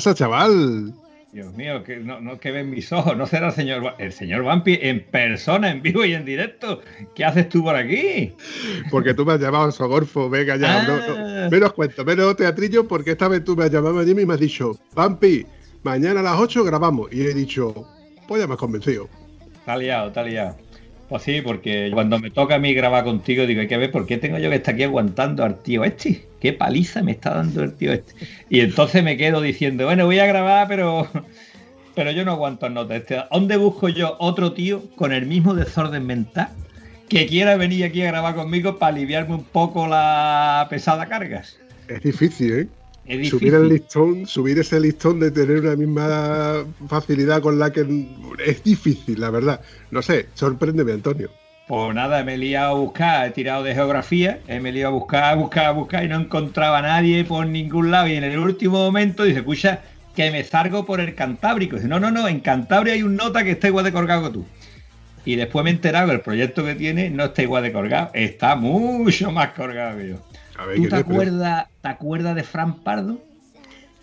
Pasa, chaval? Dios mío, que no, no que ven mis ojos, no será el señor, el señor Vampi en persona, en vivo y en directo. ¿Qué haces tú por aquí? Porque tú me has llamado Sogorfo, venga ya. Ah. no- no, menos cuento, menos teatrillo, porque esta vez tú me has llamado a mí y me has dicho, Pampi, mañana a las 8 grabamos. Y he dicho, pues ya me has convencido. Está liado, está liado. Pues sí, porque cuando me toca a mí grabar contigo, digo, hay que ver por qué tengo yo que estar aquí aguantando al tío este. Qué paliza me está dando el tío este. Y entonces me quedo diciendo, bueno, voy a grabar, pero pero yo no aguanto nota este. ¿Dónde busco yo otro tío con el mismo desorden mental que quiera venir aquí a grabar conmigo para aliviarme un poco la pesada cargas? Es difícil, ¿eh? Es. Subir el listón, subir ese listón de tener una misma facilidad con la que es difícil, la verdad. No sé, sorpréndeme, Antonio. Pues nada, me he liado a buscar, he tirado de geografía, eh, me he liado a buscar, a buscar, a buscar y no encontraba a nadie por ningún lado. Y en el último momento dice, escucha, que me salgo por el Cantábrico. Dice, no, no, no, en Cantabria hay un nota que está igual de colgado que tú. Y después me he enterado que el proyecto que tiene no está igual de colgado, está mucho más colgado que yo. A ver, ¿Tú ¿qué te acuerdas, te acuerdas de Fran Pardo?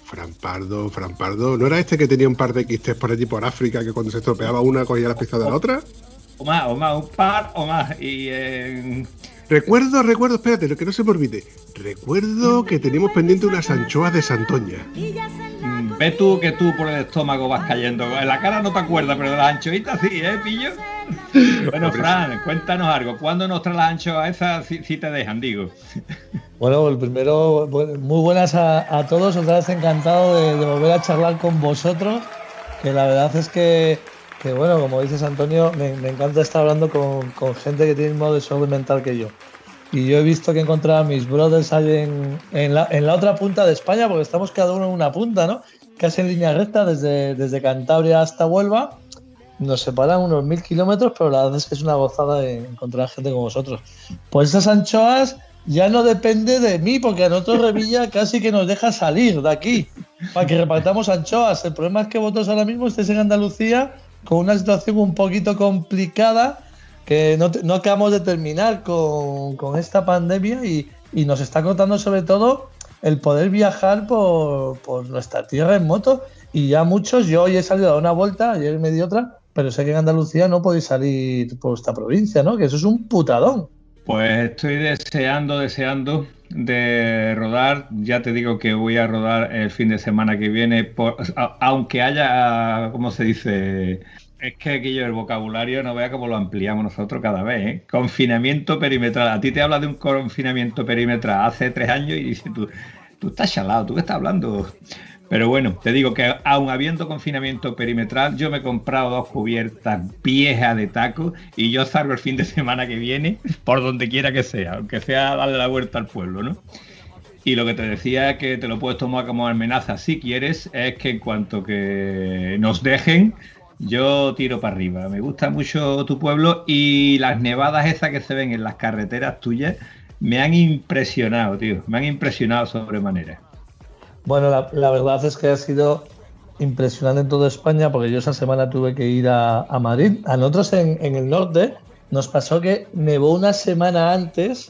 Fran Pardo, Fran Pardo. ¿No era este que tenía un par de quistes por allí por África que cuando se estropeaba una cogía las piezas de la otra? O más, o más, un par o más. Y eh, Recuerdo, recuerdo, espérate, que no se me olvide. Recuerdo que teníamos pendiente unas anchoas de Santoña. Mm, Ve tú que tú por el estómago vas cayendo. En la cara no te acuerdas, pero de las anchoitas sí, ¿eh, pillo? Bueno, Fran, cuéntanos algo. ¿Cuándo nos traes las anchoas esas si, si te dejan, digo? Bueno, el primero, muy buenas a, a todos, otra vez encantado de, de volver a charlar con vosotros, que la verdad es que, que, bueno, como dices Antonio, me, me encanta estar hablando con, con gente que tiene el mismo desorden mental que yo. Y yo he visto que he encontrado a mis brothers ahí en, en, la, en la otra punta de España, porque estamos cada uno en una punta, ¿no? Casi en línea recta, desde, desde Cantabria hasta Huelva. Nos separan unos mil kilómetros, pero la verdad es que es una gozada de encontrar gente como vosotros. Pues esas anchoas ya no depende de mí, porque a nosotros Revilla casi que nos deja salir de aquí para que repartamos anchoas. El problema es que vosotros ahora mismo estáis en Andalucía con una situación un poquito complicada que no, no acabamos de terminar con, esta pandemia y, nos está cortando sobre todo el poder viajar por, por nuestra tierra en moto. Y ya muchos, yo hoy he salido a dar una vuelta, ayer me di otra, pero sé que en Andalucía no podéis salir por esta provincia, ¿no? Que eso es un putadón. Pues estoy deseando, deseando de rodar. Ya te digo que voy a rodar el fin de semana que viene, aunque haya, ¿cómo se dice? Es que aquello del vocabulario no vea cómo lo ampliamos nosotros cada vez, ¿eh? Confinamiento perimetral. A ti te habla de un confinamiento perimetral hace tres años y dices tú, tú estás chalado, ¿tú qué estás hablando? Pero bueno, te digo que aun habiendo confinamiento perimetral, yo me he comprado dos cubiertas viejas de taco y yo salgo el fin de semana que viene por donde quiera que sea, aunque sea darle la vuelta al pueblo, ¿no? Y lo que te decía que te lo puedes tomar como amenaza si quieres, es que en cuanto que nos dejen, yo tiro para arriba. Me gusta mucho tu pueblo y las nevadas esas que se ven en las carreteras tuyas me han impresionado, tío. Me han impresionado sobremanera. Bueno, la, verdad es que ha sido impresionante en toda España porque yo esa semana tuve que ir a, a Madrid. A nosotros en, en el norte nos pasó que nevó una semana antes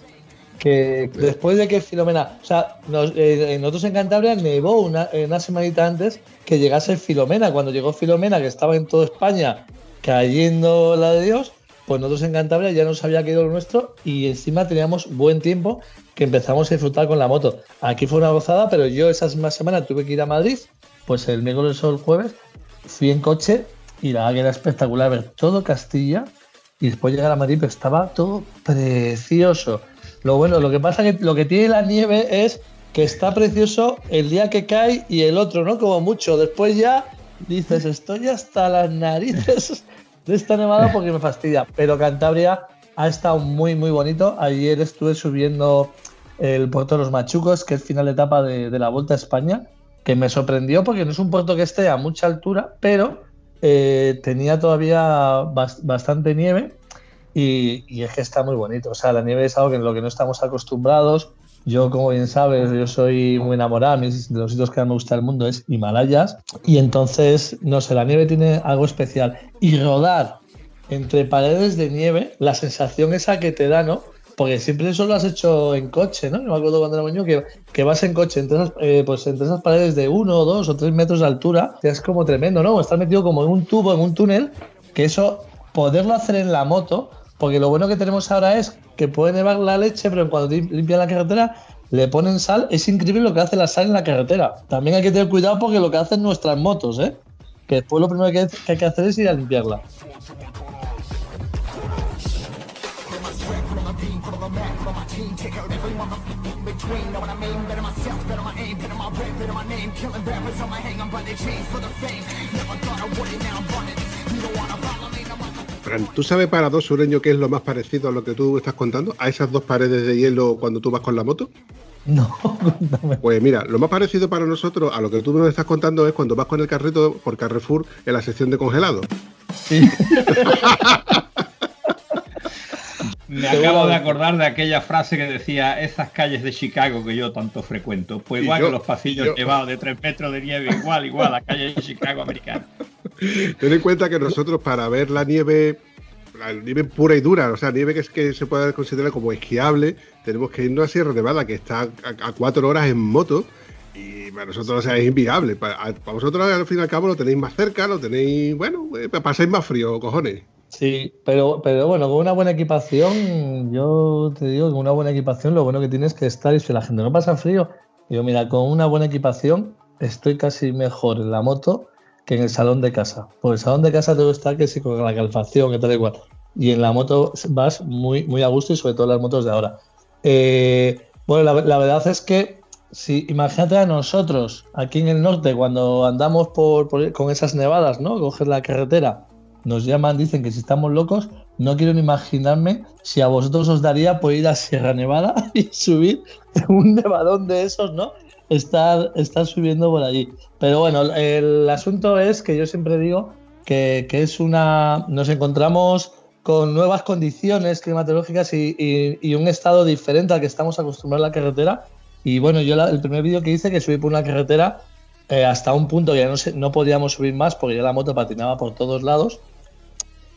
que después de que Filomena, o sea, nos- eh, nosotros en Cantabria nevó una, una semanita antes que llegase Filomena. Cuando llegó Filomena, que estaba en toda España cayendo la de Dios, pues nosotros en Cantabria ya nos había caído lo nuestro y encima teníamos buen tiempo que empezamos a disfrutar con la moto. Aquí fue una gozada, pero yo esa misma semana tuve que ir a Madrid, pues el miércoles o el jueves fui en coche y la que era espectacular ver todo Castilla y después llegar a Madrid, pero estaba todo precioso. Lo bueno, lo que pasa que lo que tiene la nieve es que está precioso el día que cae y el otro, ¿no? Como mucho. Después ya dices, estoy hasta las narices de esta nevada porque me fastidia. Pero Cantabria ha estado muy, muy bonito. Ayer estuve subiendo el puerto de los Machucos, que es final de etapa de, la Vuelta a España, que me sorprendió porque no es un puerto que esté a mucha altura, pero eh, tenía todavía bastante nieve y, y, es que está muy bonito. O sea, la nieve es algo en lo que no estamos acostumbrados. Yo, como bien sabes, yo soy muy enamorada, de los sitios que más me gusta del mundo es Himalayas. Y entonces, no sé, la nieve tiene algo especial. Y rodar entre paredes de nieve, la sensación esa que te da, ¿no? Porque siempre eso lo has hecho en coche, ¿no? Yo me acuerdo cuando era niño que, que vas en coche entre esas, eh, pues entre esas paredes de uno, dos o tres metros de altura, es como tremendo, ¿no? Estás metido como en un tubo, en un túnel, que eso, poderlo hacer en la moto, porque lo bueno que tenemos ahora es que puede nevar la leche, pero cuando limpian la carretera le ponen sal. Es increíble lo que hace la sal en la carretera. También hay que tener cuidado porque lo que hacen nuestras motos, ¿eh? Que después lo primero que hay que hacer es ir a limpiarla. ¿Tú sabes para dos sureños qué es lo más parecido a lo que tú estás contando? ¿A esas dos paredes de hielo cuando tú vas con la moto? No, Pues mira, lo más parecido para nosotros a lo que tú nos estás contando es cuando vas con el carrito por Carrefour en la sección de congelado. Sí. Me acabo de acordar de aquella frase que decía esas calles de Chicago que yo tanto frecuento. Pues igual que los pasillos llevados de tres metros de nieve, igual, igual, a calles de Chicago americana. Ten en cuenta que nosotros para ver la nieve, la nieve pura y dura, o sea, nieve que, es, que se puede considerar como esquiable, tenemos que irnos a Sierra Nevada, que está a, cuatro horas en moto. Y para nosotros o sea, es inviable. Para, vosotros al fin y al cabo lo tenéis más cerca, lo tenéis, bueno, eh, pasáis más frío, cojones. Sí, pero, pero bueno, con una buena equipación, yo te digo, con una buena equipación lo bueno que tienes que estar y si la gente no pasa frío, yo mira, con una buena equipación estoy casi mejor en la moto que en el salón de casa. Porque el salón de casa tengo que estar que sí con la calefacción, que tal igual. Y en la moto vas muy, muy a gusto y sobre todo las motos de ahora. Eh, bueno, la, verdad es que si imagínate a nosotros aquí en el norte cuando andamos por, con esas nevadas, ¿no? Coger la carretera, nos llaman, dicen que si estamos locos, no quiero ni imaginarme si a vosotros os daría por ir a Sierra Nevada y subir un nevadón de esos, ¿no? estar, estar subiendo por allí. Pero bueno, el asunto es que yo siempre digo que, es una. Nos encontramos con nuevas condiciones climatológicas y, un estado diferente al que estamos acostumbrados a la carretera. Y bueno, yo el primer vídeo que hice que subí por una carretera eh, hasta un punto que ya no, no podíamos subir más porque ya la moto patinaba por todos lados.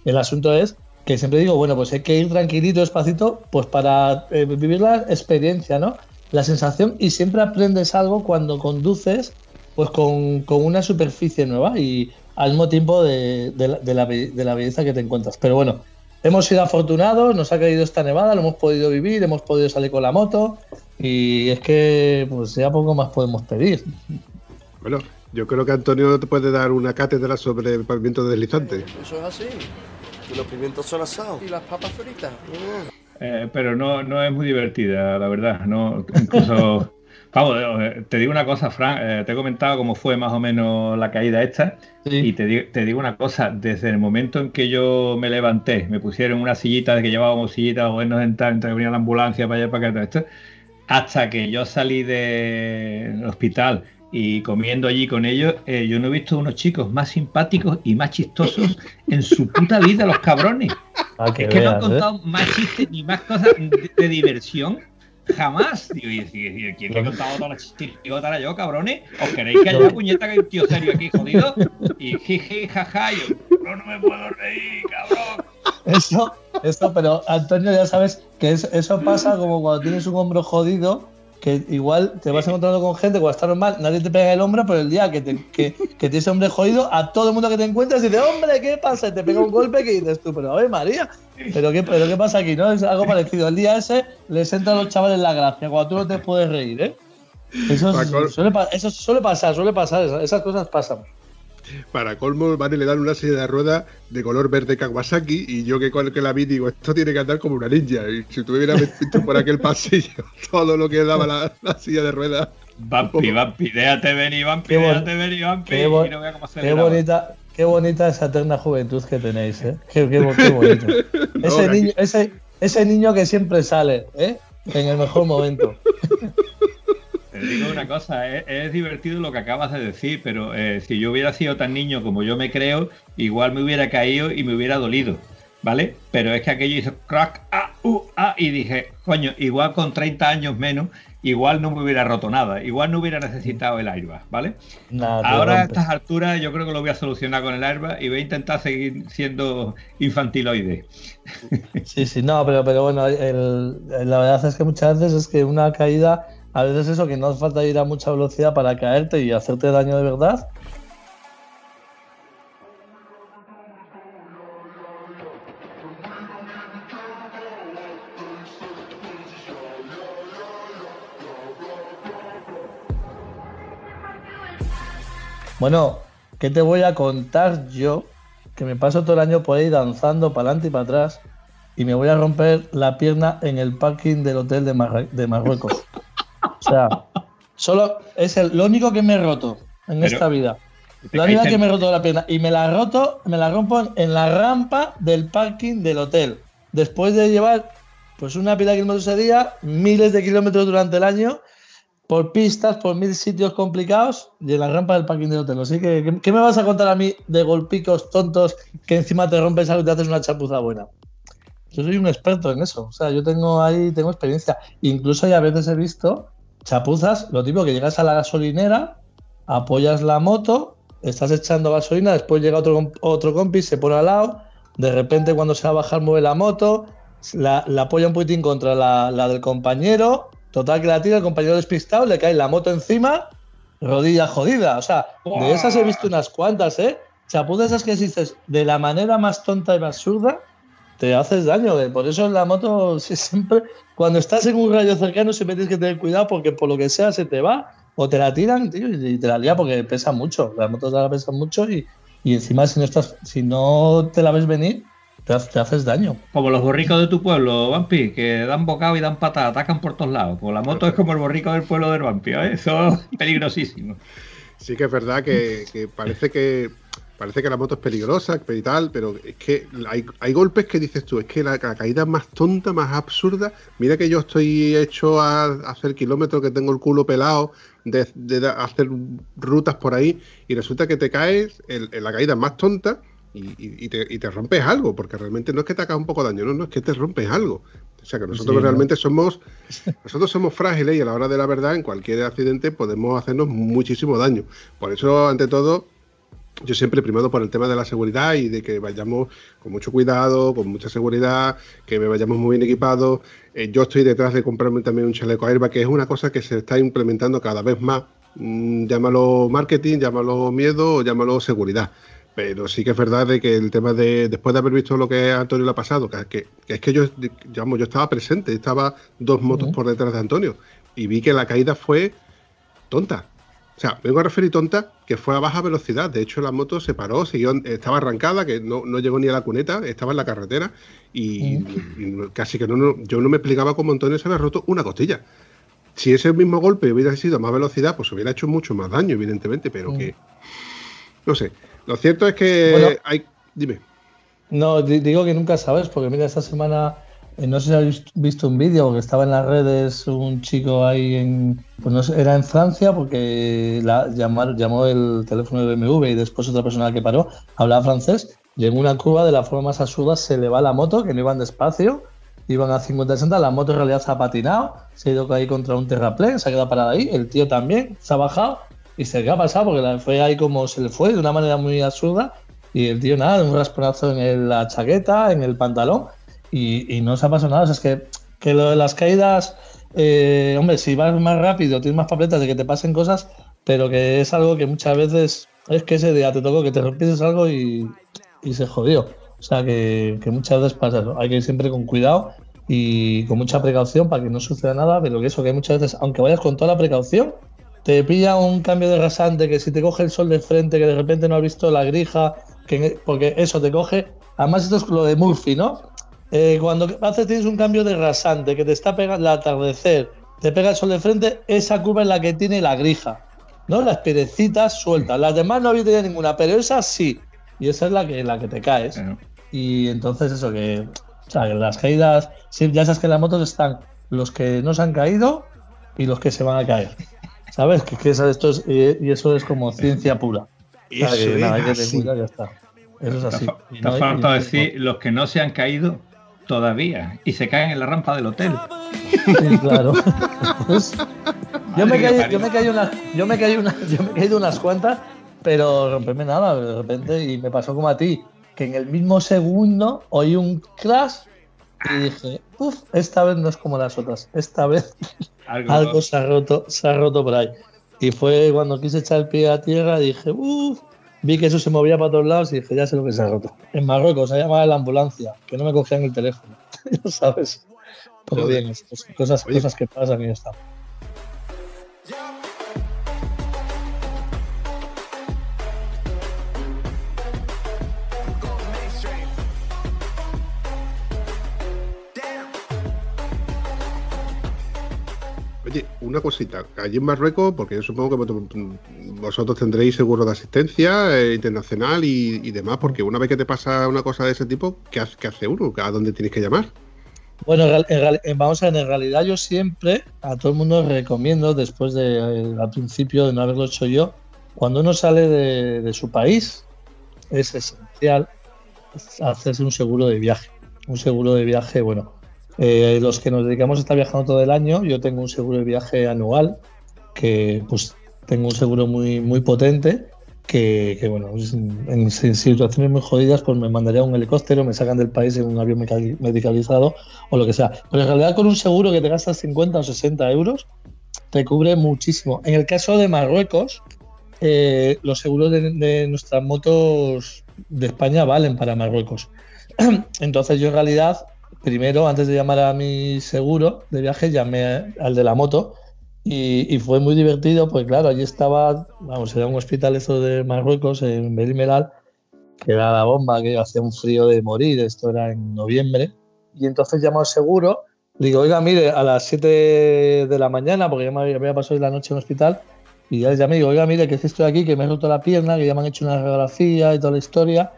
El asunto es que siempre digo, bueno, pues hay que ir tranquilito, despacito, pues para eh, vivir la experiencia, ¿no? la sensación y siempre aprendes algo cuando conduces pues con, una superficie nueva y al mismo tiempo de, la, belleza que te encuentras. Pero bueno, hemos sido afortunados, nos ha caído esta nevada, lo hemos podido vivir, hemos podido salir con la moto y es que pues ya poco más podemos pedir. Bueno, yo creo que Antonio te puede dar una cátedra sobre el pavimento deslizante. Eso es así. Y los pimientos son asados. Y las papas fritas. Eh, pero no, no es muy divertida, la verdad. No, incluso, vamos, eh, te digo una cosa, Fran, eh, te he comentado cómo fue más o menos la caída esta. Y te, te, digo una cosa, desde el momento en que yo me levanté, me pusieron una sillita de que llevábamos sillita o nos entrar, entre que venía la ambulancia para allá, para acá, esto, hasta que yo salí del hospital y comiendo allí con ellos, yo no he visto unos chicos más simpáticos y más chistosos en su puta vida, los cabrones. Ah, es que no han ¿eh? contado más chistes ni más cosas de, diversión jamás. Digo, y, y, ¿quién ha contado todas las chistes? yo, cabrones? ¿Os queréis que haya una puñeta que hay un tío serio aquí jodido? Y jaja, yo, no, no me puedo reír, cabrón. Eso, eso, pero Antonio, ya sabes que eso pasa como cuando tienes un hombro jodido que igual te vas encontrando con gente cuando está normal, nadie te pega el hombro, pero el día que, te, que, que tienes hombre jodido, a todo el mundo que te encuentras dice, hombre, ¿qué pasa? Y te pega un golpe que dices tú, pero a ver, María, ¿pero qué, pero qué pasa aquí? ¿No? Es algo parecido. El día ese les entra a los chavales la gracia, cuando tú no te puedes reír, ¿eh? Eso, suele, eso suele pasar, suele pasar, esas cosas pasan. Para colmo, van y le dan una silla de ruedas de color verde Kawasaki y yo que, que la vi digo, esto tiene que andar como una ninja. Y si tú hubieras visto por aquel pasillo todo lo que daba la, silla de ruedas. Vampi, Vampi, déjate venir, Vampi, déjate venir, Vampi. Qué, qué bonita, qué bonita esa eterna juventud que tenéis, ¿eh? Qué, qué, bonito. ese, niño, ese, ese niño que siempre sale, ¿eh? En el mejor momento. Te digo una cosa, es, divertido lo que acabas de decir, pero eh, si yo hubiera sido tan niño como yo me creo, igual me hubiera caído y me hubiera dolido, ¿vale? Pero es que aquello hizo crack, ah, uh, ah, y dije, coño, igual con 30 años menos, igual no me hubiera roto nada, igual no hubiera necesitado el airbag, ¿vale? Ahora a estas alturas yo creo que lo voy a solucionar con el airbag y voy a intentar seguir siendo infantiloide. Sí, sí, no, pero, pero bueno, la verdad es que muchas veces es que una caída a veces eso, que no hace falta ir a mucha velocidad para caerte y hacerte daño de verdad. Bueno, ¿qué te voy a contar yo? Que me paso todo el año por ahí danzando para adelante y para atrás y me voy a romper la pierna en el parking del hotel de, de Marruecos. O sea, solo es el, lo único que me he roto en esta vida. La única que me he roto la pierna. Y me la roto, me la rompo en la rampa del parking del hotel. Después de llevar pues una pila de kilómetros ese día, miles de kilómetros durante el año, por pistas, por mil sitios complicados, y en la rampa del parking del hotel. Así que, ¿qué, me vas a contar a mí de golpicos tontos que encima te rompes algo y te haces una chapuza buena? Yo soy un experto en eso. O sea, yo tengo ahí, tengo experiencia. Incluso ya a veces he visto chapuzas, lo tipo que llegas a la gasolinera, apoyas la moto, estás echando gasolina, después llega otro, otro compi, se pone al lado, de repente cuando se va a bajar mueve la moto, la, apoya un poquitín contra la, del compañero, total que la tira, el compañero despistado, le cae la moto encima, rodilla jodida. O sea, de esas he visto unas cuantas, ¿eh? Chapuzas esas que dices de la manera más tonta y más absurda te haces daño. Por eso en la moto siempre, cuando estás en un rayo cercano, siempre tienes que tener cuidado porque por lo que sea se te va o te la tiran tío, y te la lía porque pesa mucho. Las motos la pesan mucho y, encima si no estás, si no te la ves venir, te, haces daño. Como los borricos de tu pueblo, Vampi, que dan bocado y dan patada, atacan por todos lados. Pues la moto es como el borrico del pueblo del Vampi, ¿eh? eso es peligrosísimo. Sí que es verdad que parece que parece que la moto es peligrosa y tal, pero es que hay, golpes que dices tú, es que la, caída más tonta, más absurda. Mira que yo estoy hecho a, hacer kilómetros, que tengo el culo pelado, de, hacer rutas por ahí, y resulta que te caes en, la caída más tonta y, te, rompes algo, porque realmente no es que te haga un poco de daño, no, no es que te rompes algo. O sea que nosotros realmente somos nosotros somos frágiles y a la hora de la verdad en cualquier accidente podemos hacernos muchísimo daño. Por eso, ante todo, yo siempre primado por el tema de la seguridad y de que vayamos con mucho cuidado, con mucha seguridad, que vayamos muy bien equipados. Eh, yo estoy detrás de comprarme también un chaleco airbag, que es una cosa que se está implementando cada vez más. Mm, llámalo marketing, llámalo miedo o llámalo seguridad. Pero sí que es verdad de que el tema de, después de haber visto lo que Antonio le ha pasado, que, es que yo, digamos, yo estaba presente, estaba dos motos por detrás de Antonio y vi que la caída fue tonta. O sea, vengo a referir tonta que fue a baja velocidad. De hecho, la moto se paró, siguió, estaba arrancada, que no, llegó ni a la cuneta, estaba en la carretera y, casi que no, yo no me explicaba cómo Antonio se había roto una costilla. Si ese mismo golpe hubiera sido a más velocidad, pues hubiera hecho mucho más daño, evidentemente, pero que. No sé. Lo cierto es que hay. Dime. No, digo que nunca sabes, porque mira, esta semana no sé si habéis visto un vídeo que estaba en las redes un chico ahí en. Pues era en Francia porque la, llamó el teléfono de BMW y después otra persona que paró hablaba francés. Y una curva de la forma más absurda se le va la moto, que no iban despacio, iban a 50-60. La moto en realidad se ha patinado, se ha ido ahí contra un terraplén, se ha quedado parada ahí. El tío también se ha bajado y se le ha pasado porque fue ahí como se le fue de una manera muy absurda. Y el tío, nada, un rasponazo en la chaqueta, en el pantalón y, no se ha pasado nada. O sea, es que, que lo de las caídas, eh, hombre, si vas más rápido, tienes más papeletas de que te pasen cosas, pero que es algo que muchas veces es que ese día te tocó que te rompieses algo y, se jodió. O sea, que, muchas veces pasa eso. Hay que ir siempre con cuidado y con mucha precaución para que no suceda nada, pero que eso, que muchas veces, aunque vayas con toda la precaución, te pilla un cambio de rasante, que si te coge el sol de frente, que de repente no has visto la grija, que, porque eso te coge. Además, esto es lo de Murphy, ¿no? Eh, cuando haces, tienes un cambio de rasante, que te está pegando el atardecer, te pega el sol de frente, esa curva es la que tiene la grija, ¿no? Las perecitas sueltas. Las demás no había tenido ninguna, pero esa sí. Y esa es la que, la que te caes. Y entonces, eso que. O sea, que las caídas. Sí, ya sabes que en las motos están los que no se han caído y los que se van a caer. ¿Sabes? Que, que esto es, y eso es como ciencia pura. Eso que, es nada, hay que así. ya está. Eso es así. Y Está no hay- falta decir los que no se han caído todavía y se caen en la rampa del hotel. Sí, claro. Pues, yo, me caí, yo, me caí una, yo, me caí una, yo me he caído unas cuantas, pero romperme nada de repente. Y me pasó como a ti, que en el mismo segundo oí un crash y dije, uff, esta vez no es como las otras. Esta vez Algo, algo se ha roto, se ha roto por ahí. Y fue cuando quise echar el pie a tierra, dije, uff, vi que eso se movía para todos lados y dije, ya sé lo que se ha roto. En Marruecos se llamaba la ambulancia, que no me cogían el teléfono, ya sabes. Pero bien, cosas, cosas que pasan y ya está. Oye, una cosita. Allí en Marruecos, porque yo supongo que vosotros- tendréis seguro de asistencia eh, internacional y, demás, porque una vez que te pasa una cosa de ese tipo, ¿qué hace, uno? ¿A dónde tienes que llamar? Bueno, vamos a ver, en realidad yo siempre a todo el mundo recomiendo, después de eh, al principio de no haberlo hecho yo, cuando uno sale de, de su país, es esencial hacerse un seguro de viaje. Un seguro de viaje, bueno, eh, los que nos dedicamos a estar viajando todo el año, yo tengo un seguro de viaje anual, que pues tengo un seguro muy, muy potente, que, que, bueno, en, situaciones muy jodidas, pues me mandaría un helicóptero, me sacan del país en un avión medicalizado o lo que sea. Pero en realidad con un seguro que te gastas 50 o 60 euros, te cubre muchísimo. En el caso de Marruecos, eh, los seguros de nuestras motos de España valen para Marruecos. Entonces yo en realidad, primero, antes de llamar a mi seguro de viaje, llamé al de la moto y, y fue muy divertido, pues claro, allí estaba, vamos, era un hospital eso de Marruecos, en Belimelal, que era la bomba, que hacía un frío de morir, esto era en noviembre, y entonces llamo al seguro, le digo, oiga, mire, a las 7 de la mañana, porque ya me había- pasado la noche en el hospital, y ya les llamé, digo, oiga, mire, que es que estoy aquí, que me he roto la pierna, que ya me han hecho una radiografía y toda la historia,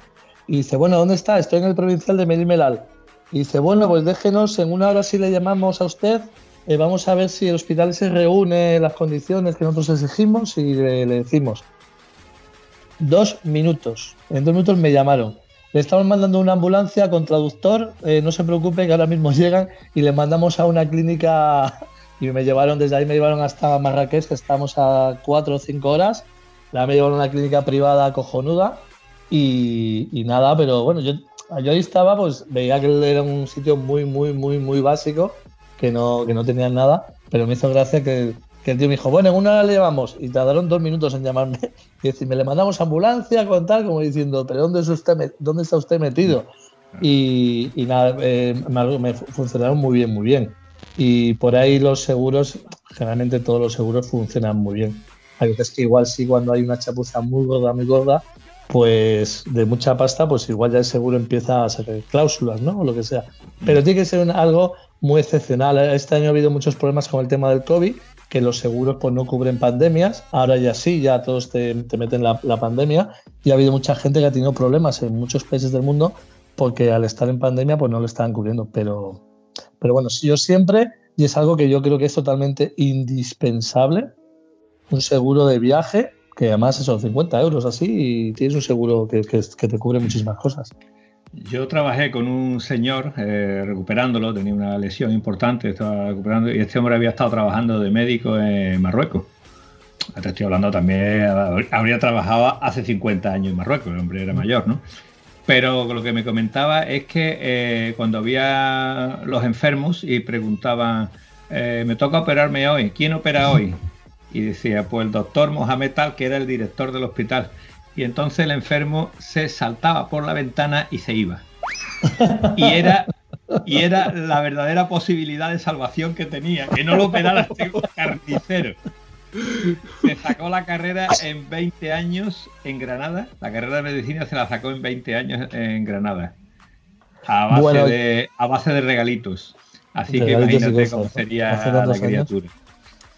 y dice, bueno, ¿dónde está? Estoy en el provincial de Melimelal. Y dice, bueno, pues déjenos, en una hora si le llamamos a usted, eh, vamos a ver si el hospital se reúne las condiciones que nosotros exigimos y le, decimos. Dos minutos. En dos minutos me llamaron. Le estamos mandando una ambulancia con traductor. eh, no se preocupe que ahora mismo llegan y le mandamos a una clínica. Y me llevaron desde ahí, me llevaron hasta Marrakech, que estamos a cuatro o cinco horas. La me llevaron a una clínica privada cojonuda. Y nada, pero bueno, yo, yo ahí estaba, pues veía que era un sitio muy, muy, muy, muy básico que no, que no tenían nada, pero me hizo gracia que, que el tío me dijo, bueno, en una hora le llamamos, y tardaron dos minutos en llamarme y decirme, le mandamos ambulancia con tal, como diciendo, pero ¿dónde, es usted, dónde está usted metido? Y, y nada, eh, me, me funcionaron muy bien, muy bien. Y por ahí los seguros, generalmente todos los seguros funcionan muy bien. Hay veces que igual sí, cuando hay una chapuza muy gorda, muy gorda, pues de mucha pasta, pues igual ya el seguro empieza a sacar cláusulas, ¿no? O lo que sea. Pero tiene que ser algo muy excepcional. Este año ha habido muchos problemas con el tema del COVID, que los seguros pues no cubren pandemias. Ahora ya sí, ya todos te, te meten la, la pandemia. Y ha habido mucha gente que ha tenido problemas en muchos países del mundo porque al estar en pandemia pues no lo estaban cubriendo. Pero, pero bueno, yo siempre, y es algo que yo creo que es totalmente indispensable, un seguro de viaje, que además son 50 euros así, y tienes un seguro que, que- que te cubre muchísimas cosas. Yo trabajé con un señor eh, recuperándolo, tenía una lesión importante, estaba recuperando, y este hombre había estado trabajando de médico en Marruecos. Te estoy hablando también, habría trabajado hace 50 años en Marruecos, el hombre era mayor, ¿no? Pero lo que me comentaba es que eh, cuando había los enfermos y preguntaban, eh, me toca operarme hoy, ¿quién opera hoy? Y decía, pues el doctor Mohamed Tal, que era el director del hospital. Y entonces el enfermo se saltaba por la ventana y se iba. Y era, y era la verdadera posibilidad de salvación que tenía, que no lo operara este carnicero. Se sacó la carrera en 20 años en Granada. La carrera de medicina se la sacó en 20 años en Granada. A base, de, a base de regalitos. Así que imagínate cómo sería la criatura.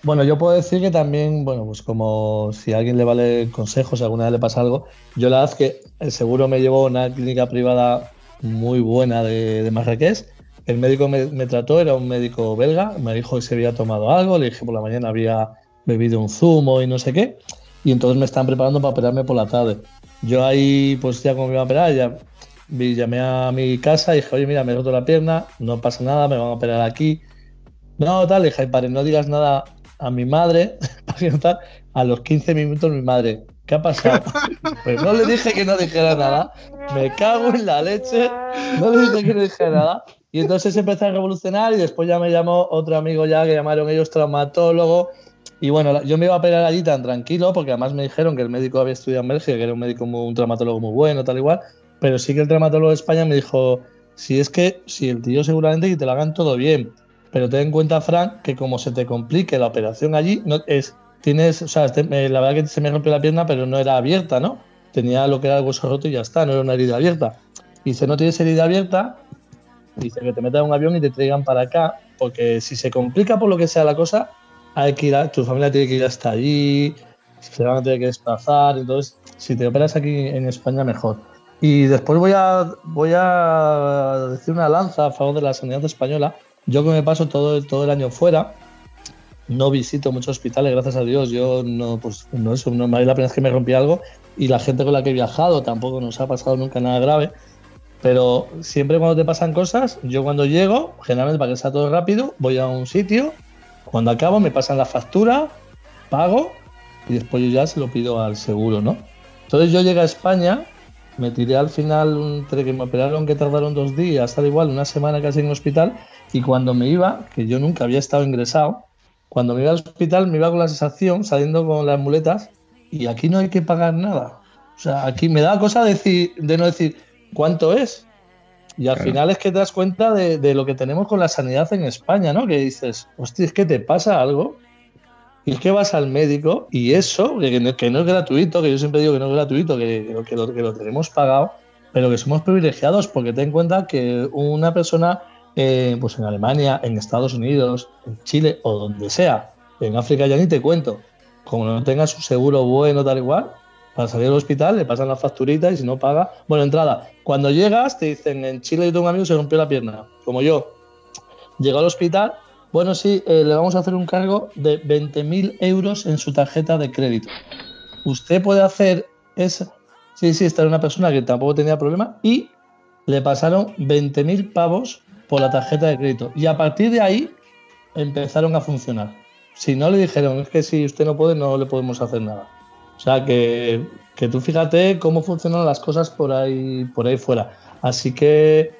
Bueno, yo puedo decir que también, bueno, pues como si a alguien le vale consejos, si alguna vez le pasa algo, yo la verdad es que el seguro me llevó a una clínica privada muy buena de, de Marrakech. El médico me, me, trató, era un médico belga, me dijo que se había tomado algo, le dije por la mañana había bebido un zumo y no sé qué, y entonces me están preparando para operarme por la tarde. Yo ahí, pues ya como me iba a operar, ya llamé a mi casa y dije, oye, mira, me he roto la pierna, no pasa nada, me van a operar aquí. No, tal, dije, padre, no digas nada a mi madre, a los 15 minutos mi madre, ¿qué ha pasado? Pues no le dije que no dijera nada, me cago en la leche, no le dije que no dijera nada. Y entonces empecé a revolucionar y después ya me llamó otro amigo ya que llamaron ellos traumatólogo. Y bueno, yo me iba a operar allí tan tranquilo porque además me dijeron que el médico había estudiado en Bélgica, que era un médico, un traumatólogo muy bueno, tal igual. Pero sí que el traumatólogo de España me dijo, si es que, si el tío seguramente que te lo hagan todo bien, pero ten en cuenta, Frank, que como se te complique la operación allí, no es, tienes, o sea, este, la verdad que se me rompió la pierna, pero no era abierta, ¿no? Tenía lo que era el hueso roto y ya está, no era una herida abierta. Y si no tienes herida abierta, dice que te metan en un avión y te traigan para acá, porque si se complica por lo que sea la cosa, hay que ir a, tu familia tiene que ir hasta allí, se van a tener que desplazar, entonces si te operas aquí en España mejor. Y después voy a, voy a decir una lanza a favor de la sanidad española, yo que me paso todo, todo el año fuera, no visito muchos hospitales, gracias a Dios. Yo no, pues no eso, no me la pena es que me rompí algo y la gente con la que he viajado tampoco nos ha pasado nunca nada grave. Pero siempre cuando te pasan cosas, yo cuando llego, generalmente para que sea todo rápido, voy a un sitio, cuando acabo me pasan la factura, pago y después yo ya se lo pido al seguro, ¿no? Entonces yo llegué a España me tiré al final entre que me operaron que tardaron dos días, tal igual, una semana casi en el hospital, y cuando me iba, que yo nunca había estado ingresado, cuando me iba al hospital me iba con la sensación, saliendo con las muletas, y aquí no hay que pagar nada. O sea, aquí me da cosa decir, de no decir cuánto es. Y al final es que te das cuenta de, de, lo que tenemos con la sanidad en España, ¿no? Que dices, hostia, es que te pasa algo y es que vas al médico y eso, que no, que no, es gratuito, que yo siempre digo que no es gratuito, que, que, lo, que lo tenemos pagado, pero que somos privilegiados porque ten en cuenta que una persona eh, pues en Alemania, en Estados Unidos, en Chile o donde sea, en África ya ni te cuento, como no tenga su seguro bueno tal igual, para salir al hospital le pasan la facturita y si no paga, bueno, entrada, cuando llegas te dicen en Chile yo tengo un amigo se rompió la pierna, como yo, llegó al hospital bueno, sí, eh, le vamos a hacer un cargo de 20.000 euros en su tarjeta de crédito. Usted puede hacer eso. Sí, sí, esta era una persona que tampoco tenía problema y le pasaron 20.000 pavos la tarjeta de crédito. Y a partir de ahí empezaron a funcionar. Si no le dijeron, es que si usted no puede, no le podemos hacer nada. O sea que, que tú fíjate cómo funcionan las cosas por ahí, por ahí fuera. Así que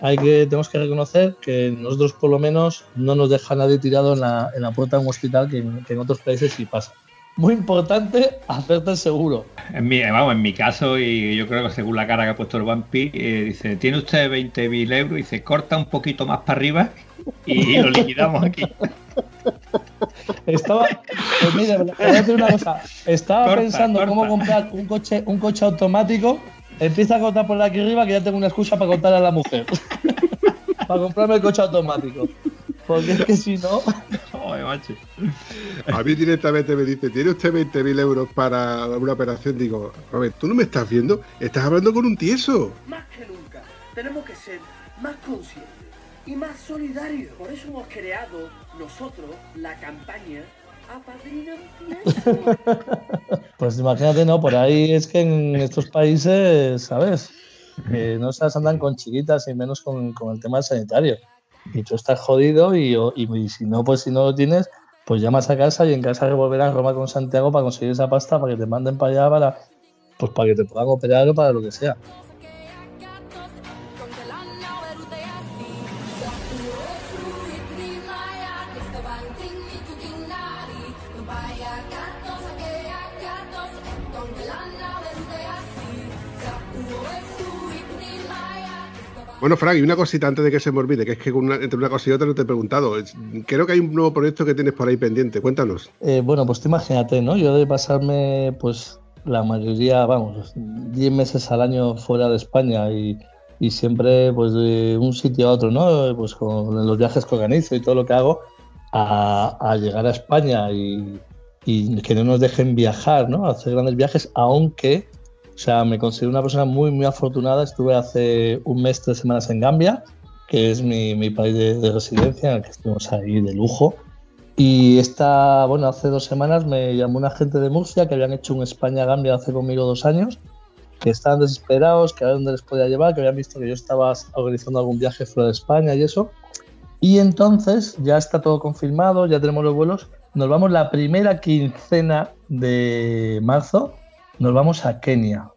hay que, tenemos que reconocer que nosotros por lo menos no nos deja nadie tirado en la, en la puerta de un hospital que en, que en otros países sí pasa. Muy importante, hacerte el seguro. En mi, vamos, en mi caso, y yo creo que según la cara que ha puesto el Vampi, eh, dice, tiene usted 20.000 euros, y dice, corta un poquito más para arriba y lo liquidamos aquí. Estaba, pues mira, voy a decir una cosa. Estaba corta, pensando corta. cómo comprar un coche, un coche automático Empieza a contar por aquí arriba que ya tengo una excusa para contarle a la mujer. para comprarme el coche automático. Porque es que si no. A mí directamente me dice: ¿Tiene usted 20.000 euros para una operación? Digo, Robert, ¿tú no me estás viendo? Estás hablando con un tieso. Más que nunca, tenemos que ser más conscientes y más solidarios. Por eso hemos creado nosotros la campaña pues imagínate, ¿no? Por ahí es que en estos países, ¿sabes? Que no se andan con chiquitas y menos con, con, el tema sanitario. Y tú estás jodido y, y, y, si no, pues si no lo tienes, pues llamas a casa y en casa revolverás Roma con Santiago para conseguir esa pasta para que te manden para allá para, pues para que te puedan operar o para lo que sea. Bueno, Frank, y una cosita antes de que se me olvide, que es que entre una cosa y otra no te he preguntado. Creo que hay un nuevo proyecto que tienes por ahí pendiente. Cuéntanos. Eh, bueno, pues te imagínate, ¿no? Yo de pasarme, pues, la mayoría, vamos, 10 meses al año fuera de España y, siempre, pues, de un sitio a otro, ¿no? Pues con los viajes que organizo y todo lo que hago, a, llegar a España y, y, que no nos dejen viajar, ¿no? Hacer grandes viajes, aunque o sea, me considero una persona muy, muy afortunada. Estuve hace un mes, tres semanas en Gambia, que es mi, mi país de, residencia, en el que estuvimos ahí de lujo. Y esta, bueno, hace dos semanas me llamó una gente de Murcia que habían hecho un España-Gambia hace conmigo dos años, que estaban desesperados, que a ver dónde les podía llevar, que habían visto que yo estaba organizando algún viaje fuera de España y eso. Y entonces ya está todo confirmado, ya tenemos los vuelos. Nos vamos la primera quincena de marzo nos vamos a Kenia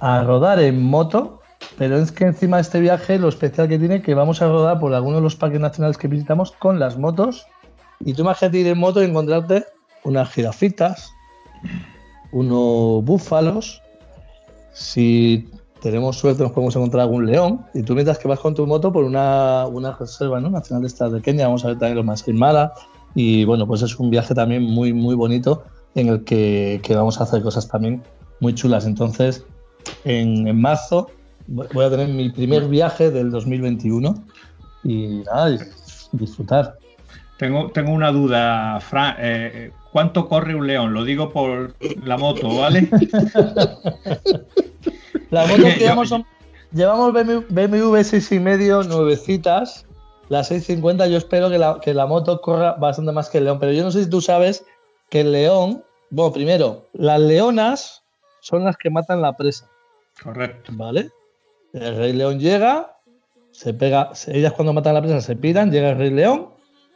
a rodar en moto, pero es que encima de este viaje lo especial que tiene que vamos a rodar por algunos de los parques nacionales que visitamos con las motos. Y tú imagínate ir en moto y encontrarte unas jirafitas, unos búfalos. Si tenemos suerte nos podemos encontrar algún león. Y tú mientras que vas con tu moto por una, una reserva nacional de estas de Kenia, vamos a ver también los más Mara. Y bueno, pues es un viaje también muy, muy bonito en el que, vamos a hacer cosas también muy chulas. Entonces, en, marzo voy a tener mi primer viaje del 2021 y nada, disfrutar. Tengo, tengo una duda, Fran. Eh, ¿Cuánto corre un león? Lo digo por la moto, ¿vale? la moto que llevamos son, llevamos BMW, 6 y medio, nuevecitas. Las 650 yo espero que la, que la moto corra bastante más que el león, pero yo no sé si tú sabes que el león, bueno, primero, las leonas son las que matan la presa. Correcto. ¿Vale? El rey león llega, se pega, ellas cuando matan la presa se piran, llega el rey león,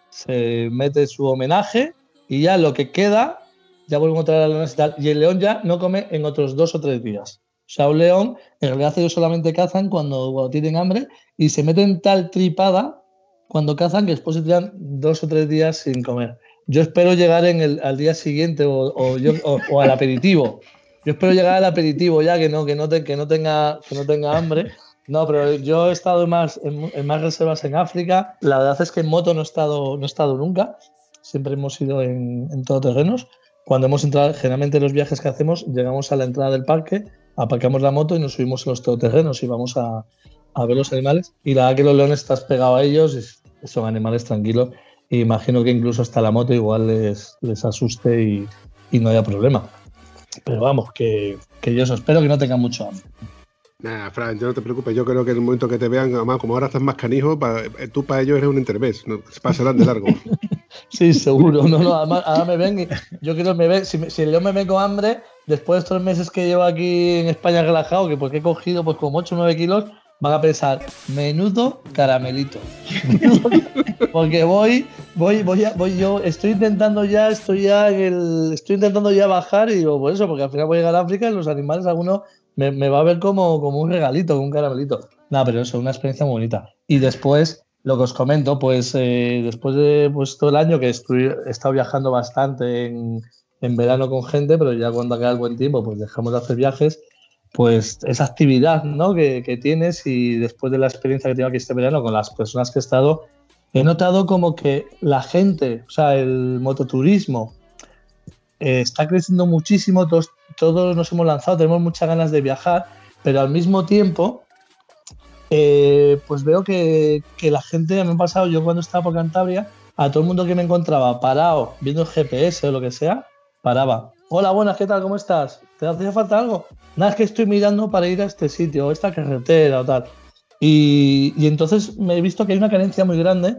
se mete su homenaje y ya lo que queda, ya vuelven a traer a las leonas y tal, y el león ya no come en otros dos o tres días. O sea, un león, en realidad ellos solamente cazan cuando, cuando tienen hambre y se meten tal tripada cuando cazan que después se tiran dos o tres días sin comer. Yo espero llegar en el, al día siguiente o, yo, o, al aperitivo. Yo espero llegar al aperitivo ya, que no, que no, que no, tenga, que no tenga hambre. No, pero yo he estado en más, en, más reservas en África. La verdad es que en moto no he estado, no he estado nunca. Siempre hemos ido en, en todoterrenos. Cuando hemos entrado, generalmente los viajes que hacemos, llegamos a la entrada del parque, aparcamos la moto y nos subimos a los todoterrenos y vamos a, a ver los animales. Y la verdad que los leones estás pegado a ellos y son animales tranquilos imagino que incluso hasta la moto igual les, les asuste y, no haya problema. Pero vamos, que, yo eso espero que no tengan mucho hambre. Nada, Fran, yo no te preocupes. Yo creo que en el momento que te vean, además, como ahora estás más canijo, tú para ellos eres un intervés. No, pasarán de largo. sí, seguro. No, no, además, ahora me ven y yo creo que me ven. Si, si el león me ve con hambre, después de estos meses que llevo aquí en España relajado, que porque he cogido pues como 8 o 9 kilos, van a pensar, menudo caramelito. Porque voy, voy, voy, voy yo, estoy intentando ya, estoy ya el, estoy intentando ya bajar y digo, por eso, porque al final voy a llegar a África y los animales, alguno me, me va a ver como, como un regalito, un caramelito. Nada, pero eso, una experiencia muy bonita. Y después, lo que os comento, pues eh, después de pues, todo el año que estoy, he estado viajando bastante en, en verano con gente, pero ya cuando acaba el buen tiempo, pues dejamos de hacer viajes pues esa actividad ¿no? que, tienes y después de la experiencia que tengo aquí este verano con las personas que he estado, he notado como que la gente, o sea, el mototurismo eh, está creciendo muchísimo, todos, todos nos hemos lanzado, tenemos muchas ganas de viajar, pero al mismo tiempo, eh, pues veo que, la gente, me ha pasado, yo cuando estaba por Cantabria, a todo el mundo que me encontraba parado, viendo el GPS o lo que sea, paraba. Hola, buenas, ¿qué tal? ¿Cómo estás? ¿Te hacía falta algo? Nada, es que estoy mirando para ir a este sitio, a esta carretera o tal. Y, entonces me he visto que hay una carencia muy grande,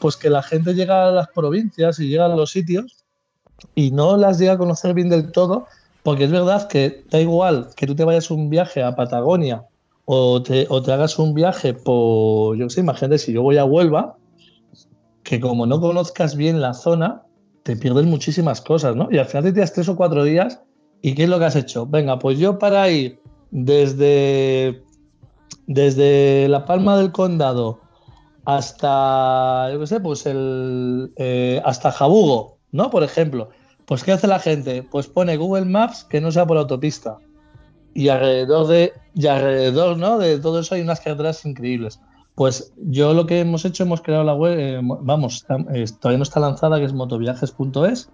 pues que la gente llega a las provincias y llega a los sitios y no las llega a conocer bien del todo, porque es verdad que da igual que tú te vayas un viaje a Patagonia o te, o te hagas un viaje por, yo qué sé, imagínate si yo voy a Huelva, que como no conozcas bien la zona, te pierdes muchísimas cosas, ¿no? Y al final te tiras tres o cuatro días ¿Y qué es lo que has hecho? Venga, pues yo para ir desde, desde La Palma del Condado hasta, yo qué sé, pues el, eh, hasta Jabugo, ¿no? Por ejemplo. Pues ¿qué hace la gente? Pues pone Google Maps que no sea por autopista. y alrededor de y alrededor ¿no? de todo eso hay unas carreteras increíbles. Pues yo lo que hemos hecho, hemos creado la web, eh, vamos, eh, todavía no está lanzada, que es motoviajes.es,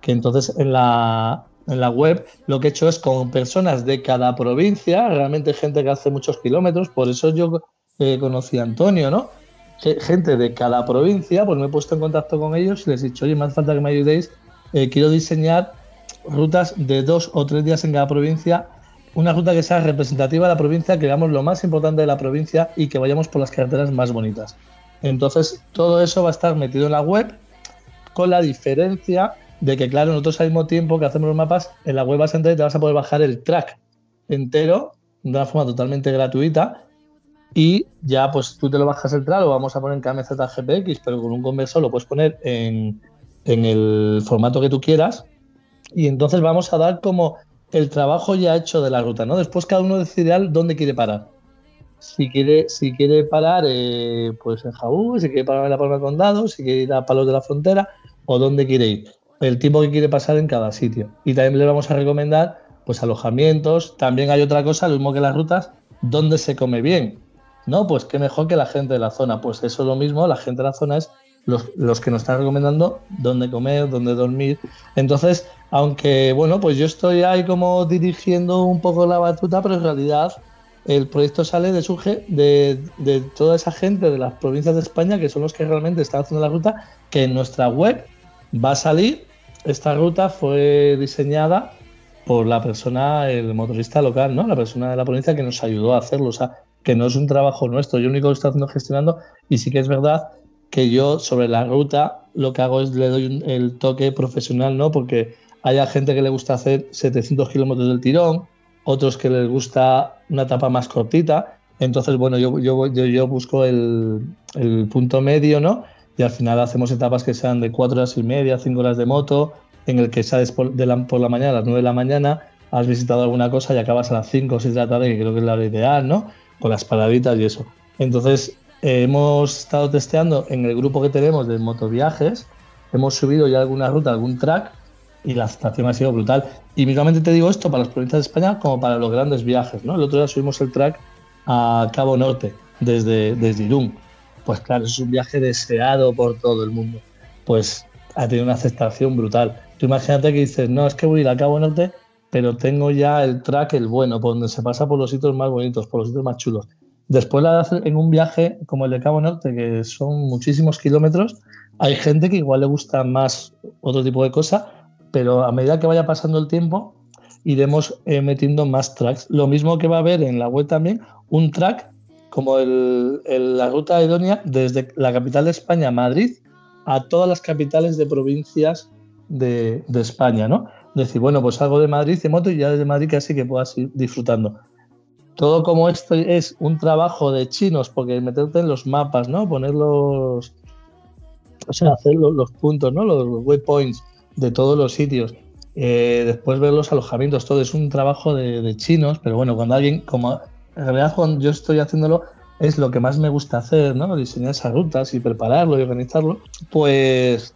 que entonces en la, en la web lo que he hecho es con personas de cada provincia, realmente gente que hace muchos kilómetros, por eso yo eh, conocí a Antonio, ¿no? Gente de cada provincia, pues me he puesto en contacto con ellos y les he dicho, oye, me hace falta que me ayudéis, quiero diseñar rutas de dos o tres días en cada provincia una ruta que sea representativa de la provincia, que veamos lo más importante de la provincia y que vayamos por las carreteras más bonitas. Entonces, todo eso va a estar metido en la web, con la diferencia de que, claro, nosotros al mismo tiempo que hacemos los mapas, en la web vas a entrar y te vas a poder bajar el track entero de una forma totalmente gratuita y ya pues tú te lo bajas el track, lo vamos a poner en KMZ GPX, pero con un conversor lo puedes poner en, en el formato que tú quieras y entonces vamos a dar como el trabajo ya hecho de la ruta, ¿no? Después cada uno decidirá dónde quiere parar. Si quiere, si quiere parar eh, pues en Jaú, si quiere parar en la Palma del Condado, si quiere ir a Palos de la Frontera o dónde quiere ir. El tiempo que quiere pasar en cada sitio. Y también le vamos a recomendar pues alojamientos. También hay otra cosa, lo mismo que las rutas, dónde se come bien. No, pues qué mejor que la gente de la zona. Pues eso es lo mismo, la gente de la zona es los, los que nos están recomendando dónde comer, dónde dormir. Entonces, aunque bueno, pues yo estoy ahí como dirigiendo un poco la batuta, pero en realidad el proyecto sale de surge de, de, toda esa gente de las provincias de España que son los que realmente están haciendo la ruta, que en nuestra web va a salir. Esta ruta fue diseñada por la persona, el motorista local, ¿no? La persona de la provincia que nos ayudó a hacerlo. O sea, que no es un trabajo nuestro. Yo único que estoy haciendo gestionando y sí que es verdad que yo sobre la ruta lo que hago es le doy el toque profesional, ¿no? Porque hay gente que le gusta hacer 700 kilómetros del tirón, otros que les gusta una etapa más cortita. Entonces, bueno, yo, yo, yo, busco el, punto medio, ¿no? Y al final hacemos etapas que sean de 4 horas y media, 5 horas de moto, en el que sales por, la, por la mañana a las 9 de la mañana, has visitado alguna cosa y acabas a las 5 o 6 de la tarde, que creo que es la hora ideal, ¿no? Con las paraditas y eso. Entonces, eh, hemos estado testeando en el grupo que tenemos de motoviajes, hemos subido ya alguna ruta, algún track, y la aceptación ha sido brutal. Y mismamente te digo esto para las provincias de España como para los grandes viajes. ¿no? El otro día subimos el track a Cabo Norte desde, desde Irún. Pues claro, es un viaje deseado por todo el mundo. Pues ha tenido una aceptación brutal. Tú imagínate que dices, no, es que voy a ir a Cabo Norte, pero tengo ya el track, el bueno, por donde se pasa por los sitios más bonitos, por los sitios más chulos. Después la de en un viaje como el de Cabo Norte, que son muchísimos kilómetros, hay gente que igual le gusta más otro tipo de cosa pero a medida que vaya pasando el tiempo iremos eh, metiendo más tracks. Lo mismo que va a haber en la web también, un track como el, la ruta idónea desde la capital de España, Madrid, a todas las capitales de provincias de, España, ¿no? Decir, bueno, pues salgo de Madrid de moto y ya desde Madrid casi que puedas ir disfrutando. Todo como esto es un trabajo de chinos, porque meterte en los mapas, ¿no? Poner los... O sea, hacer los, puntos, ¿no? Los waypoints de todos los sitios. Eh, después ver los alojamientos, todo es un trabajo de, chinos, pero bueno, cuando alguien, como en realidad cuando yo estoy haciéndolo, es lo que más me gusta hacer, ¿no? Diseñar esas rutas y prepararlo y organizarlo, pues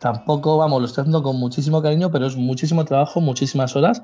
tampoco, vamos, lo estoy haciendo con muchísimo cariño, pero es muchísimo trabajo, muchísimas horas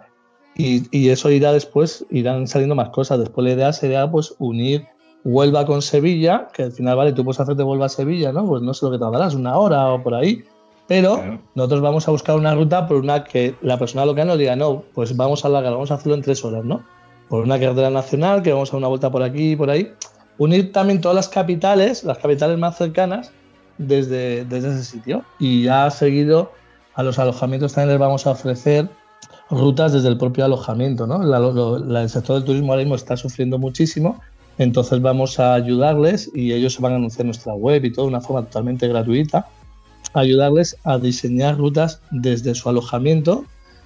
y, y eso irá después, irán saliendo más cosas. Después la idea sería pues unir Huelva con Sevilla, que al final, vale, tú puedes hacerte Huelva a Sevilla, ¿no? Pues no sé lo que tardarás, una hora o por ahí, pero nosotros vamos a buscar una ruta por una que la persona local nos diga, no, pues vamos a alargar, vamos a hacerlo en tres horas, ¿no? Por una carretera nacional, que vamos a una vuelta por aquí y por ahí. Unir también todas las capitales, las capitales más cercanas, desde, desde ese sitio. Y ya seguido a los alojamientos también les vamos a ofrecer rutas desde el propio alojamiento, ¿no? el sector del turismo ahora mismo está sufriendo muchísimo, entonces vamos a ayudarles y ellos se van a anunciar nuestra web y todo de una forma totalmente gratuita ayudarles a diseñar rutas desde su alojamiento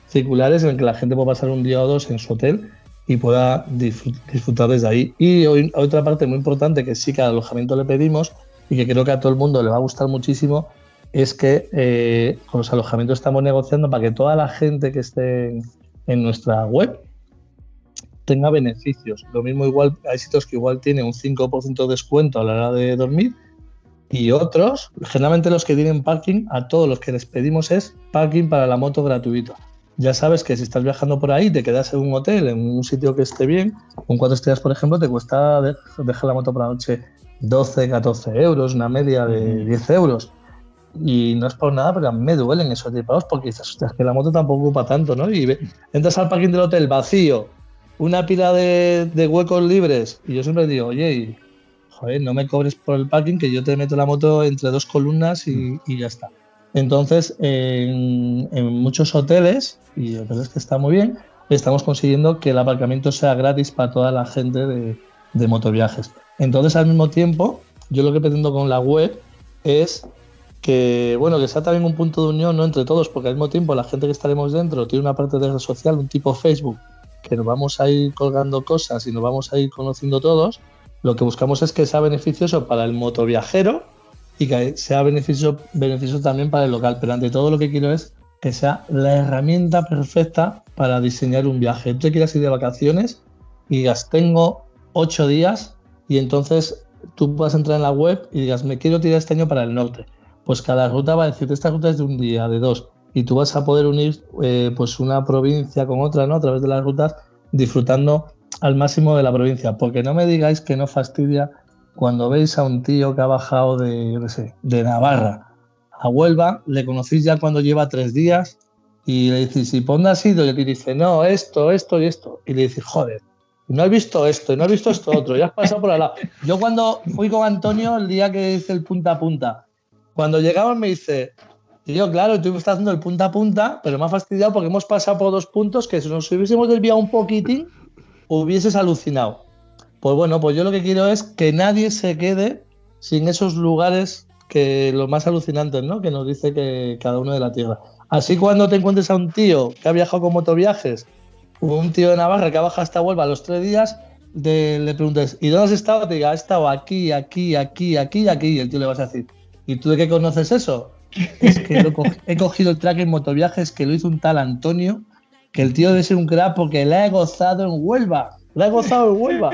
circulares en el que la gente pueda pasar un día o dos en su hotel y pueda disfrutar desde ahí. Y otra parte muy importante que sí que al alojamiento le pedimos y que creo que a todo el mundo le va a gustar muchísimo es que eh, con los alojamientos estamos negociando para que toda la gente que esté en nuestra web tenga beneficios. Lo mismo igual, hay sitios que igual tienen un 5% de descuento a la hora de dormir y otros, generalmente los que tienen parking, a todos los que les pedimos es parking para la moto gratuito. ya sabes que si estás viajando por ahí, te quedas en un hotel, en un sitio que esté bien, con cuatro estrellas, por ejemplo, te cuesta dejar la moto por la noche 12, 14 euros, una media de 10 euros. Y no es por nada, pero a mí me duelen esos tipos porque dices, es que la moto tampoco ocupa tanto, ¿no? Y entras al parking del hotel vacío, una pila de, huecos libres, y yo siempre digo, oye, joder, no me cobres por el parking, que yo te meto la moto entre dos columnas y, ya está. Entonces, en, muchos hoteles, y hoteles que está muy bien, estamos consiguiendo que el aparcamiento sea gratis para toda la gente de, de motoviajes. Entonces, al mismo tiempo, yo lo que pretendo con la web es que bueno, que sea también un punto de unión ¿no? entre todos, porque al mismo tiempo la gente que estaremos dentro tiene una parte de red social, un tipo Facebook, que nos vamos a ir colgando cosas y nos vamos a ir conociendo todos. Lo que buscamos es que sea beneficioso para el motoviajero y que sea beneficioso, también para el local. Pero ante todo lo que quiero es que sea la herramienta perfecta para diseñar un viaje. Tú te quieras ir de vacaciones y digas, tengo ocho días y entonces tú puedas entrar en la web y digas, me quiero tirar este año para el norte pues cada ruta va a decirte, esta ruta es de un día, de dos, y tú vas a poder unir eh, pues una provincia con otra, ¿no? A través de las rutas, disfrutando al máximo de la provincia. Porque no me digáis que no fastidia cuando veis a un tío que ha bajado de, no sé, de Navarra a Huelva, le conocéis ya cuando lleva tres días y le dices, ¿y por dónde ido? Y te dice, no, esto, esto y esto. Y le dices, joder, no has visto esto, y no has visto esto otro, ya has pasado por al lado. Yo cuando fui con Antonio el día que hice el punta a punta, cuando llegamos me dice, y yo, claro, tú estás haciendo el punta a punta, pero me ha fastidiado porque hemos pasado por dos puntos que si nos hubiésemos desviado un poquitín, hubieses alucinado. Pues bueno, pues yo lo que quiero es que nadie se quede sin esos lugares que los más alucinantes, ¿no? Que nos dice que cada uno de la Tierra. Así cuando te encuentres a un tío que ha viajado con motoviajes, un tío de Navarra que ha bajado hasta Huelva a los tres días, le preguntes, ¿y dónde has estado? Te diga, he estado aquí, aquí, aquí, aquí aquí. Y el tío le vas a decir, ¿Y tú de qué conoces eso? Es que he cogido el track en motoviajes que lo hizo un tal Antonio, que el tío debe ser un crack porque le he gozado en Huelva. Le he gozado en Huelva.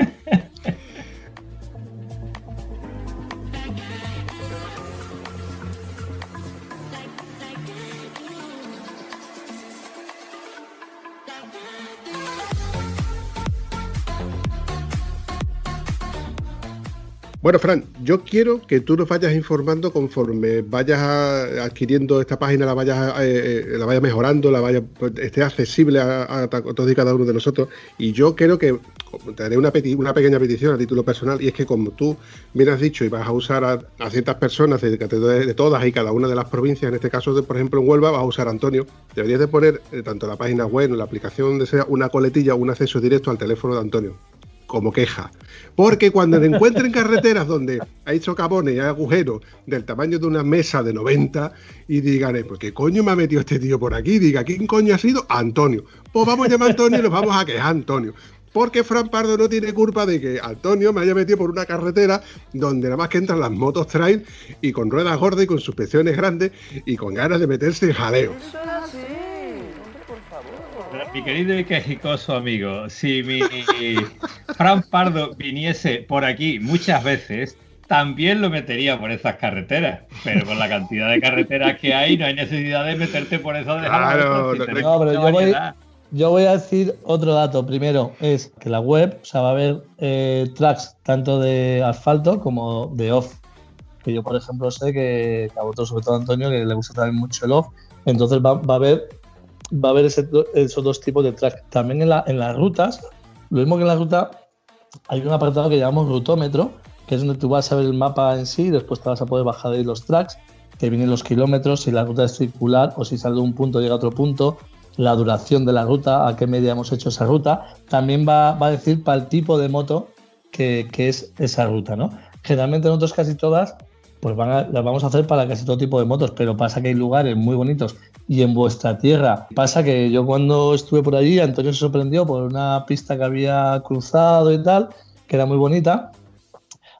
Bueno, Fran, yo quiero que tú nos vayas informando conforme vayas adquiriendo esta página, la vayas, eh, eh, la vayas mejorando, la vaya pues, esté accesible a, todos y cada uno de nosotros. Y yo quiero que te haré una, pequeña petición a título personal, y es que como tú bien has dicho y vas a usar a, ciertas personas de, de, todas y cada una de las provincias, en este caso, de, por ejemplo, en Huelva, vas a usar a Antonio, deberías de poner eh, tanto la página web, o la aplicación, donde sea, una coletilla o un acceso directo al teléfono de Antonio como queja. Porque cuando se encuentren carreteras donde hay socavones y hay agujeros del tamaño de una mesa de 90 y digan, eh, pues qué coño me ha metido este tío por aquí, diga, ¿quién coño ha sido? Antonio. Pues vamos a llamar a Antonio y nos vamos a quejar Antonio. Porque Fran Pardo no tiene culpa de que Antonio me haya metido por una carretera donde nada más que entran las motos trail y con ruedas gordas y con suspensiones grandes y con ganas de meterse en jaleo mi querido y quejicoso amigo, si mi Fran Pardo viniese por aquí muchas veces, también lo metería por esas carreteras. Pero con la cantidad de carreteras que hay, no hay necesidad de meterte por eso. Claro, no, pero yo voy, yo voy, a decir otro dato. Primero, es que la web, o sea, va a haber eh, tracks tanto de asfalto como de off. Que yo, por ejemplo, sé que, a vosotros, sobre todo a Antonio, que le gusta también mucho el off. Entonces va, va a haber va a haber esos dos tipos de track. También en, las rutas, lo mismo que en la ruta, hay un apartado que llamamos rutómetro, que es donde tú vas a ver el mapa en sí, y después te vas a poder bajar ahí los tracks, que vienen los kilómetros, si la ruta es circular o si sale de un punto llega a otro punto, la duración de la ruta, a qué media hemos hecho esa ruta. También va, a decir para el tipo de moto que, que, es esa ruta, ¿no? Generalmente nosotros casi todas pues van las vamos a hacer para casi todo tipo de motos, pero pasa que hay lugares muy bonitos y en vuestra tierra. Pasa que yo cuando estuve por allí, Antonio se sorprendió por una pista que había cruzado y tal, que era muy bonita.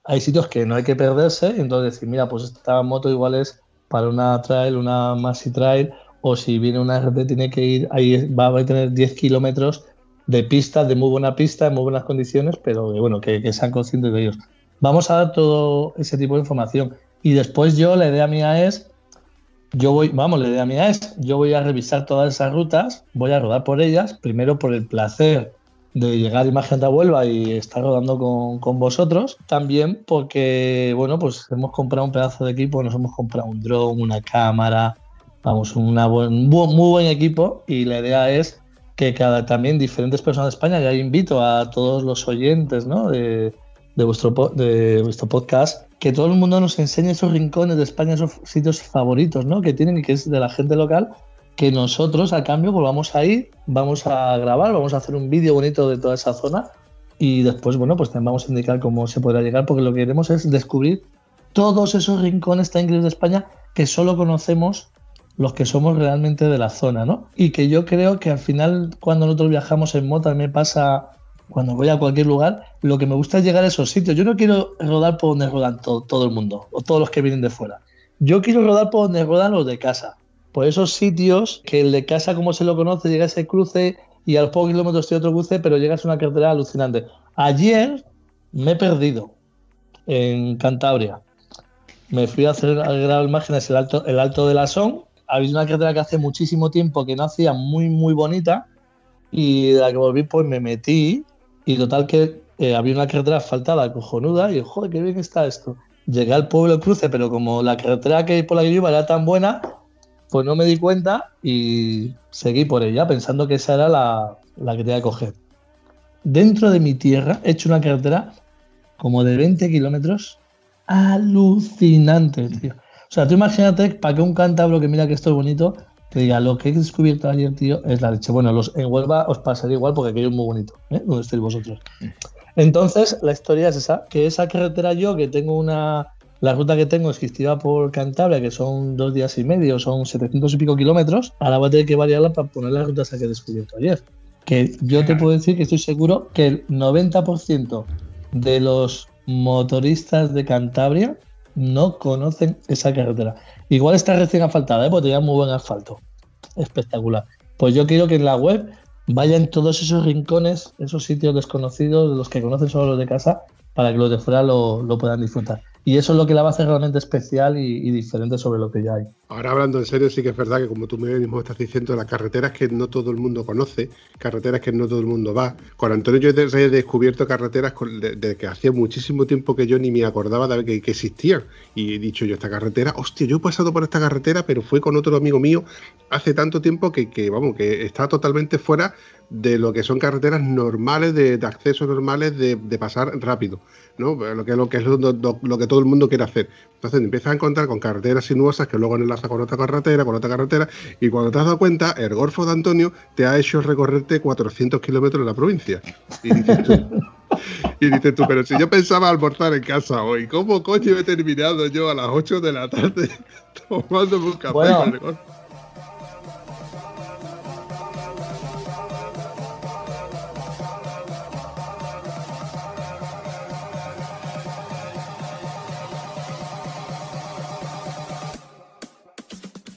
Hay sitios que no hay que perderse, entonces decir, mira, pues esta moto igual es para una trail, una maxi trail, o si viene una RT tiene que ir, ahí va a tener 10 kilómetros de pistas, de muy buena pista, en muy buenas condiciones, pero bueno, que, que sean conscientes de ellos. Vamos a dar todo ese tipo de información. Y después yo, la idea mía es yo voy, vamos, la idea mía es, yo voy a revisar todas esas rutas, voy a rodar por ellas, primero por el placer de llegar Imagen de Huelva y estar rodando con, vosotros, también porque, bueno, pues hemos comprado un pedazo de equipo, nos hemos comprado un drone, una cámara, vamos, una un muy buen equipo y la idea es que cada también diferentes personas de España, ya invito a todos los oyentes ¿no? de, de, vuestro, de vuestro podcast, que todo el mundo nos enseñe esos rincones de España, esos sitios favoritos ¿no? que tienen y que es de la gente local, que nosotros a cambio pues vamos a ir, vamos a grabar, vamos a hacer un vídeo bonito de toda esa zona y después, bueno, pues también vamos a indicar cómo se podrá llegar, porque lo que queremos es descubrir todos esos rincones tan increíbles de España que solo conocemos los que somos realmente de la zona, ¿no? Y que yo creo que al final, cuando nosotros viajamos en moto, a mí me pasa cuando voy a cualquier lugar, lo que me gusta es llegar a esos sitios. Yo no quiero rodar por donde rodan todo, todo el mundo o todos los que vienen de fuera. Yo quiero rodar por donde rodan los de casa. Por esos sitios que el de casa, como se lo conoce, llega a ese cruce y a los pocos kilómetros tiene otro cruce, pero llegas a una carretera alucinante. Ayer me he perdido en Cantabria. Me fui a hacer grabar imágenes el alto, el alto de la Son. Había una carretera que hace muchísimo tiempo que no hacía muy, muy bonita. Y de la que volví, pues me metí y total que eh, había una carretera asfaltada cojonuda y joder, qué bien está esto. Llegué al pueblo cruce, pero como la carretera que por la que iba era tan buena, pues no me di cuenta y seguí por ella pensando que esa era la, la que tenía que coger. Dentro de mi tierra he hecho una carretera como de 20 kilómetros alucinante, tío. O sea, tú imagínate para que un cántabro que mira que esto es bonito te diga, lo que he descubierto ayer, tío, es la leche. Bueno, los, en Huelva os pasaría igual porque aquello es muy bonito, ¿eh? Donde estéis vosotros. Entonces, la historia es esa, que esa carretera yo, que tengo una... La ruta que tengo es que por Cantabria, que son dos días y medio, son 700 y pico kilómetros, ahora voy a tener que variarla para poner la ruta esa que he descubierto ayer. Que yo te puedo decir que estoy seguro que el 90% de los motoristas de Cantabria no conocen esa carretera. Igual está recién asfaltada, ¿eh? porque tenía muy buen asfalto. Espectacular. Pues yo quiero que en la web vayan todos esos rincones, esos sitios desconocidos, de los que conocen solo los de casa, para que los de fuera lo, lo puedan disfrutar. Y eso es lo que la va a hacer realmente especial y, diferente sobre lo que ya hay. Ahora hablando en serio, sí que es verdad que como tú mismo estás diciendo, las carreteras que no todo el mundo conoce, carreteras que no todo el mundo va. Con Antonio yo he descubierto carreteras de, que hacía muchísimo tiempo que yo ni me acordaba de que, que existían. Y he dicho yo, esta carretera, hostia, yo he pasado por esta carretera, pero fue con otro amigo mío hace tanto tiempo que, vamos, que está totalmente fuera de lo que son carreteras normales, de, de acceso normales, de, pasar rápido, ¿no? Lo que, lo que es lo, lo, que todo el mundo quiere hacer. Entonces empiezas a encontrar con carreteras sinuosas que luego enlaza con otra carretera, con otra carretera, y cuando te has dado cuenta, el Golfo de Antonio te ha hecho recorrerte 400 kilómetros en la provincia. Y dices tú, y dices tú, pero si yo pensaba almorzar en casa hoy, ¿cómo coño he terminado yo a las 8 de la tarde tomando un café con el Golfo?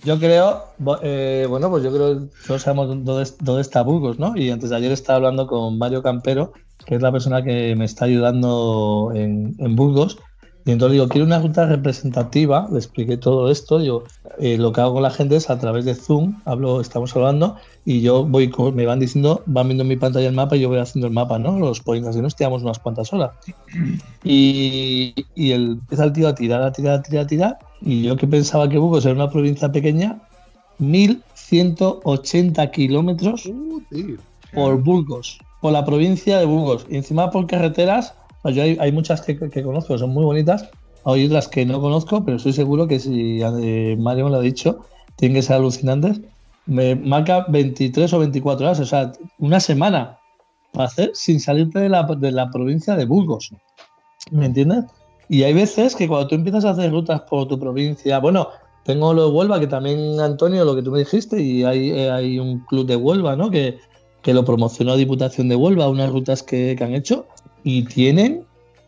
Yo creo, eh, bueno, pues yo creo todos sabemos dónde, está Burgos, ¿no? Y antes de ayer estaba hablando con Mario Campero, que es la persona que me está ayudando en, Burgos. Y entonces digo, quiero una ruta representativa, le expliqué todo esto. Yo eh, lo que hago con la gente es a través de Zoom, hablo, estamos hablando, y yo voy, me van diciendo, van viendo en mi pantalla el mapa y yo voy haciendo el mapa, ¿no? Los points, así nos tiramos unas cuantas horas. Y, y el, empieza el tío a tirar, a tirar, a tirar, a tirar y yo que pensaba que Burgos era una provincia pequeña, 1.180 kilómetros uh, por Burgos, por la provincia de Burgos. Y encima por carreteras, yo hay, muchas que, conozco, son muy bonitas, hay otras que no conozco, pero estoy seguro que si eh, Mario me lo ha dicho, tienen que ser alucinantes. Me marca 23 o 24 horas, o sea, una semana para hacer sin salirte de la, de la provincia de Burgos. ¿Me entiendes? Y hay veces que cuando tú empiezas a hacer rutas por tu provincia, bueno, tengo lo de Huelva, que también, Antonio, lo que tú me dijiste, y hay, eh, hay un club de Huelva, ¿no? Que, que lo promocionó Diputación de Huelva, unas rutas que, han hecho, y tienen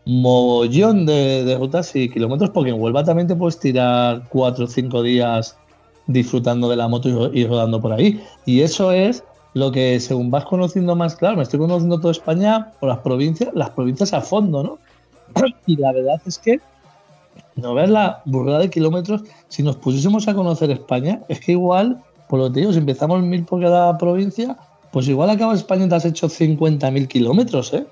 mogollón de, rutas y kilómetros, porque en Huelva también te puedes tirar cuatro o cinco días disfrutando de la moto y, rodando por ahí. Y eso es lo que según vas conociendo más, claro, me estoy conociendo toda España por las provincias, las provincias a fondo, ¿no? y la verdad es que no veas la burrada de kilómetros. Si nos pusiésemos a conocer España, es que igual, por lo que digo, si empezamos mil por cada provincia, pues igual acaba España y te has hecho 50.000 kilómetros, ¿eh?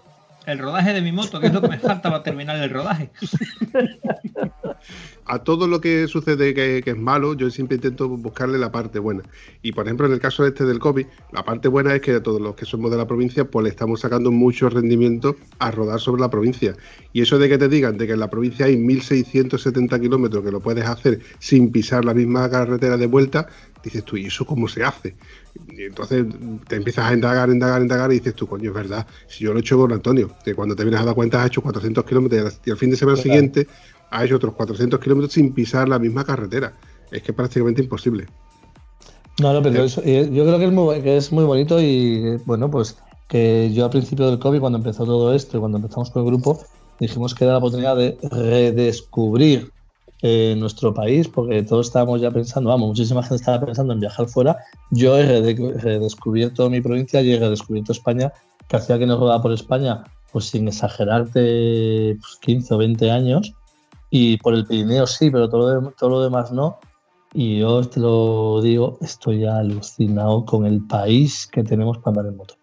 El rodaje de mi moto, que es lo que me falta para terminar el rodaje. a todo lo que sucede que, es malo, yo siempre intento buscarle la parte buena. Y por ejemplo, en el caso este del COVID, la parte buena es que a todos los que somos de la provincia, pues le estamos sacando mucho rendimiento a rodar sobre la provincia. Y eso de que te digan de que en la provincia hay 1670 kilómetros que lo puedes hacer sin pisar la misma carretera de vuelta, dices tú, ¿y eso cómo se hace? Y entonces te empiezas a indagar, indagar, indagar y dices tú, coño, es verdad. Si yo lo he hecho con Antonio, que cuando te vienes a dar cuenta has hecho 400 kilómetros y al fin de semana siguiente ha hecho otros 400 kilómetros sin pisar la misma carretera. Es que es prácticamente imposible. No, no, pero eso, yo creo que es, muy, que es muy bonito y bueno, pues que yo al principio del COVID, cuando empezó todo esto y cuando empezamos con el grupo, dijimos que era la oportunidad de redescubrir eh, nuestro país, porque todos estábamos ya pensando, vamos, muchísima gente estaba pensando en viajar fuera. Yo he redescubierto mi provincia y he redescubierto España, que hacía que no rodaba por España, pues sin exagerarte, 15 pues, o 20 años y por el Pirineo sí, pero todo lo, todo lo demás no. Y yo te lo digo, estoy alucinado con el país que tenemos para andar en moto.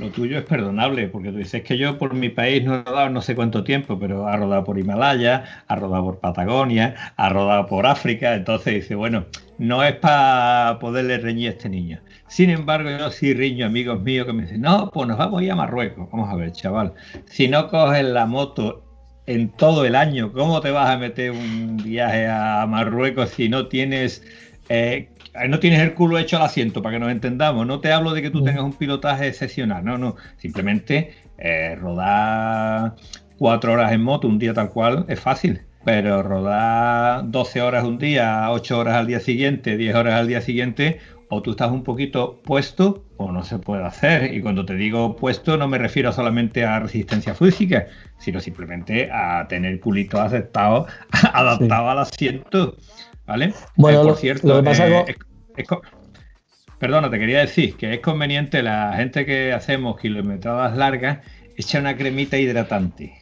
Lo tuyo es perdonable, porque tú dices que yo por mi país no he rodado no sé cuánto tiempo, pero ha rodado por Himalaya, ha rodado por Patagonia, ha rodado por África, entonces dice, bueno, no es para poderle reñir a este niño. Sin embargo, yo sí riño amigos míos que me dicen, no, pues nos vamos a ir a Marruecos. Vamos a ver, chaval, si no coges la moto en todo el año. ¿Cómo te vas a meter un viaje a Marruecos si no tienes eh, no tienes el culo hecho al asiento, para que nos entendamos. No te hablo de que tú mm. tengas un pilotaje excepcional, no, no. Simplemente eh, rodar cuatro horas en moto un día tal cual es fácil. Pero rodar 12 horas un día, 8 horas al día siguiente, 10 horas al día siguiente, o tú estás un poquito puesto o no se puede hacer. Y cuando te digo puesto no me refiero solamente a resistencia física, sino simplemente a tener culito aceptado, adaptado al asiento. ¿Vale? Bueno, eh, por cierto, eh, perdona, te quería decir que es conveniente la gente que hacemos kilometradas largas echa una cremita hidratante.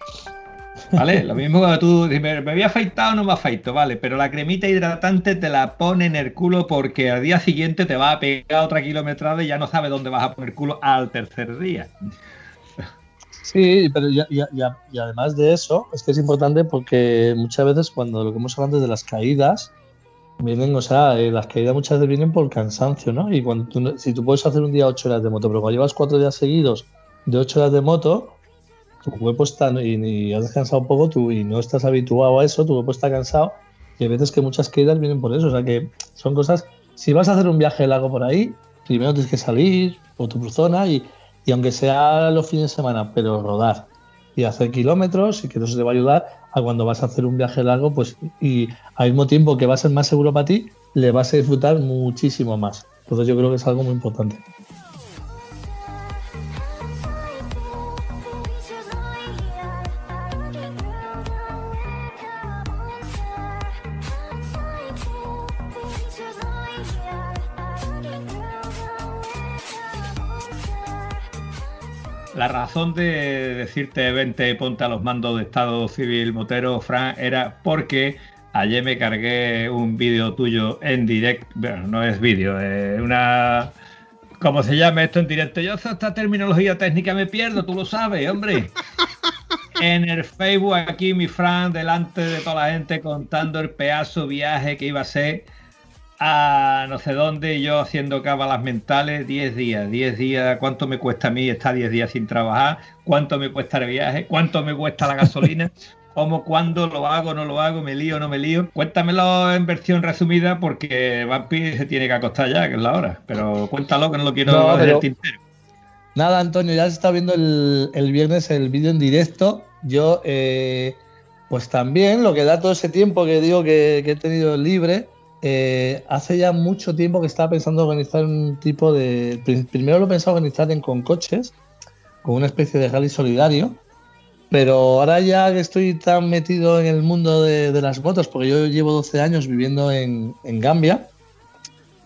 ¿Vale? Lo mismo cuando tú dices, me, había afeitado o no me afeito, vale, pero la cremita hidratante te la pone en el culo porque al día siguiente te va a pegar otra kilometrada y ya no sabes dónde vas a poner culo al tercer día. Sí, pero ya, y además de eso, es que es importante porque muchas veces cuando lo que hemos hablado de las caídas, vienen, o sea, eh, las caídas muchas veces vienen por cansancio, ¿no? Y cuando tú, si tú puedes hacer un día ocho horas de moto, pero cuando llevas cuatro días seguidos de ocho horas de moto, tu cuerpo está y, has descansado poco tú y no estás habituado a eso, tu cuerpo está cansado y hay veces que muchas caídas vienen por eso, o sea que son cosas, si vas a hacer un viaje largo por ahí, primero tienes que salir por tu zona y, y aunque sea los fines de semana, pero rodar y hacer kilómetros y que eso te va a ayudar a cuando vas a hacer un viaje largo, pues y al mismo tiempo que va a ser más seguro para ti, le vas a disfrutar muchísimo más. Entonces yo creo que es algo muy importante. Razón de decirte vente, ponte a los mandos de Estado Civil Motero, Fran, era porque ayer me cargué un vídeo tuyo en directo. No es vídeo, es una. ¿Cómo se llama esto en directo? Yo esta terminología técnica me pierdo, tú lo sabes, hombre. En el Facebook aquí, mi Fran, delante de toda la gente, contando el pedazo viaje que iba a ser a no sé dónde, yo haciendo cábalas mentales, 10 días, 10 días, ¿cuánto me cuesta a mí estar 10 días sin trabajar? ¿Cuánto me cuesta el viaje? ¿Cuánto me cuesta la gasolina? ¿Cómo, cuándo lo hago, no lo hago, me lío, no me lío? Cuéntamelo en versión resumida porque Vampi se tiene que acostar ya, que es la hora, pero cuéntalo que no lo quiero no, tintero. Nada, Antonio, ya se está viendo el, el viernes el vídeo en directo. Yo, eh, pues también, lo que da todo ese tiempo que digo que, que he tenido libre, eh, hace ya mucho tiempo que estaba pensando organizar un tipo de. Primero lo pensaba organizar en, con coches, con una especie de rally solidario. Pero ahora ya que estoy tan metido en el mundo de, las motos, porque yo llevo 12 años viviendo en, Gambia,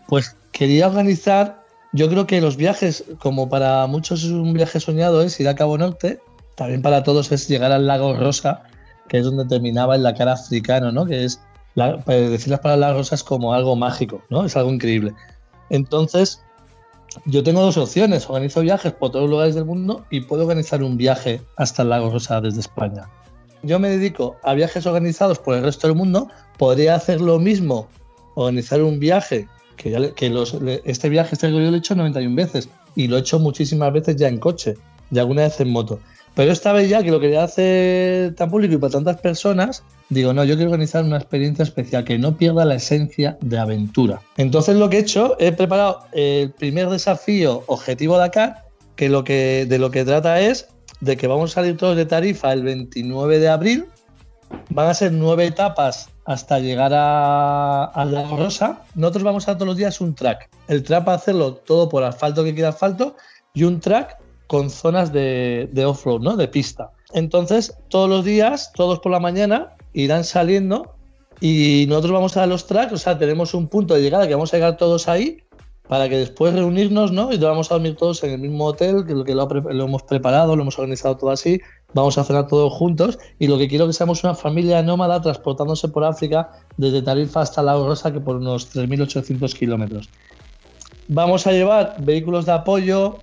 pues quería organizar. Yo creo que los viajes, como para muchos es un viaje soñado, es ir a Cabo Norte, también para todos es llegar al lago Rosa, que es donde terminaba el Dakar africano, ¿no? Que es, decir las palabras rosas como algo mágico, ¿no? Es algo increíble. Entonces, yo tengo dos opciones, organizo viajes por todos los lugares del mundo y puedo organizar un viaje hasta el Lago Rosa desde España. Yo me dedico a viajes organizados por el resto del mundo, podría hacer lo mismo, organizar un viaje, que, que los, este viaje este yo lo he hecho 91 veces y lo he hecho muchísimas veces ya en coche y alguna vez en moto. Pero esta vez ya que lo quería hacer tan público y para tantas personas, digo, no, yo quiero organizar una experiencia especial que no pierda la esencia de aventura. Entonces lo que he hecho, he preparado el primer desafío objetivo Dakar, que, lo que de lo que trata es de que vamos a salir todos de Tarifa el 29 de abril. Van a ser nueve etapas hasta llegar a, La Rosa. Nosotros vamos a todos los días un track. El track va a hacerlo todo por asfalto que queda asfalto y un track con zonas de, off-road, ¿no? De pista. Entonces, todos los días, todos por la mañana, irán saliendo y nosotros vamos a los tracks, o sea, tenemos un punto de llegada que vamos a llegar todos ahí para que después reunirnos, ¿no? Y vamos a dormir todos en el mismo hotel, que, lo, que lo, hemos preparado, lo hemos organizado todo así, vamos a cenar todos juntos y lo que quiero que seamos una familia nómada transportándose por África desde Tarifa hasta La Rosa, que por unos 3.800 kilómetros. Vamos a llevar vehículos de apoyo,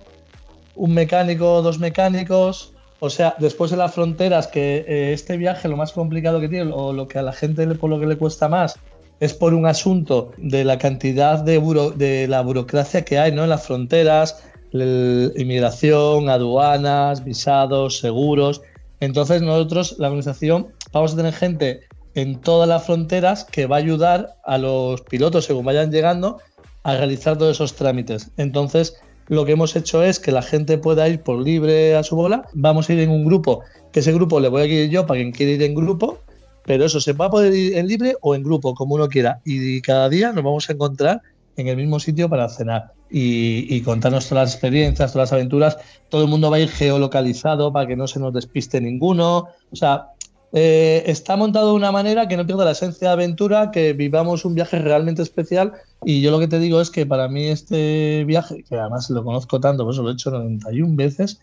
un mecánico, dos mecánicos. O sea, después de las fronteras, que eh, este viaje lo más complicado que tiene, o lo que a la gente por lo que le cuesta más, es por un asunto de la cantidad de, de la burocracia que hay ¿no? en las fronteras, inmigración, aduanas, visados, seguros. Entonces nosotros, la organización, vamos a tener gente en todas las fronteras que va a ayudar a los pilotos según vayan llegando a realizar todos esos trámites. Entonces, lo que hemos hecho es que la gente pueda ir por libre a su bola. Vamos a ir en un grupo, que ese grupo le voy a ir yo para quien quiera ir en grupo, pero eso se va a poder ir en libre o en grupo, como uno quiera. Y cada día nos vamos a encontrar en el mismo sitio para cenar y, contarnos todas las experiencias, todas las aventuras. Todo el mundo va a ir geolocalizado para que no se nos despiste ninguno. O sea, eh, está montado de una manera que no pierda la esencia de aventura, que vivamos un viaje realmente especial. Y yo lo que te digo es que para mí este viaje, que además lo conozco tanto, por eso lo he hecho 91 veces,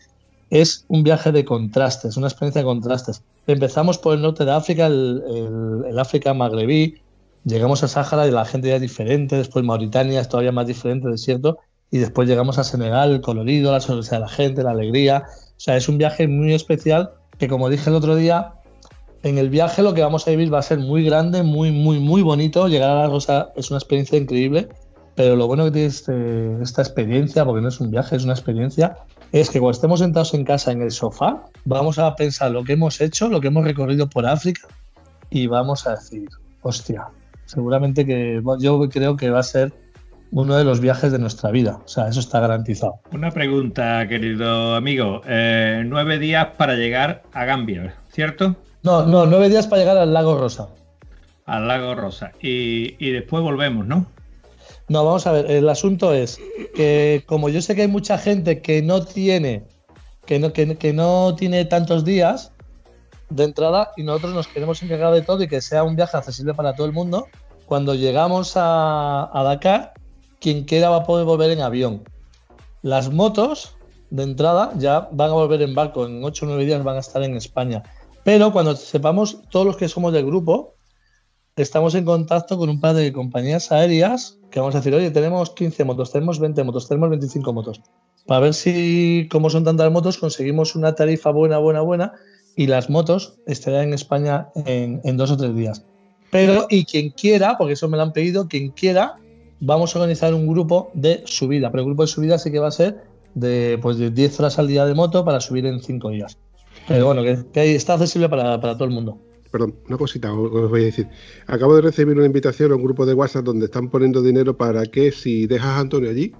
es un viaje de contrastes, una experiencia de contrastes. Empezamos por el norte de África, el, África magrebí, llegamos a Sáhara y la gente ya es diferente, después Mauritania es todavía más diferente, desierto, y después llegamos a Senegal, el colorido, la sonrisa de la gente, la alegría. O sea, es un viaje muy especial que, como dije el otro día, en el viaje lo que vamos a vivir va a ser muy grande, muy, muy, muy bonito. Llegar a la Rosa es una experiencia increíble, pero lo bueno que tiene este, esta experiencia, porque no es un viaje, es una experiencia, es que cuando estemos sentados en casa en el sofá, vamos a pensar lo que hemos hecho, lo que hemos recorrido por África y vamos a decir, hostia, seguramente que yo creo que va a ser uno de los viajes de nuestra vida. O sea, eso está garantizado. Una pregunta, querido amigo. Eh, nueve días para llegar a Gambia, ¿cierto? No, no, nueve días para llegar al lago Rosa. Al lago Rosa. Y, después volvemos, ¿no? No, vamos a ver, el asunto es que como yo sé que hay mucha gente que no tiene, que no, que, no tiene tantos días de entrada y nosotros nos queremos encargar de todo y que sea un viaje accesible para todo el mundo, cuando llegamos a, a Dakar, quien quiera va a poder volver en avión. Las motos de entrada ya van a volver en barco, en 8 o 9 días van a estar en España. Pero cuando sepamos todos los que somos del grupo, estamos en contacto con un par de compañías aéreas que vamos a decir, oye, tenemos 15 motos, tenemos 20 motos, tenemos 25 motos. Para ver si, como son tantas motos, conseguimos una tarifa buena, buena, buena y las motos estarán en España en, dos o tres días. Pero, y quien quiera, porque eso me lo han pedido, quien quiera, vamos a organizar un grupo de subida. Pero el grupo de subida sí que va a ser de, pues, de 10 horas al día de moto para subir en 5 días. Pero bueno, que, está accesible para, todo el mundo. Perdón, una cosita os voy a decir. Acabo de recibir una invitación a un grupo de WhatsApp donde están poniendo dinero para que si dejas a Antonio allí,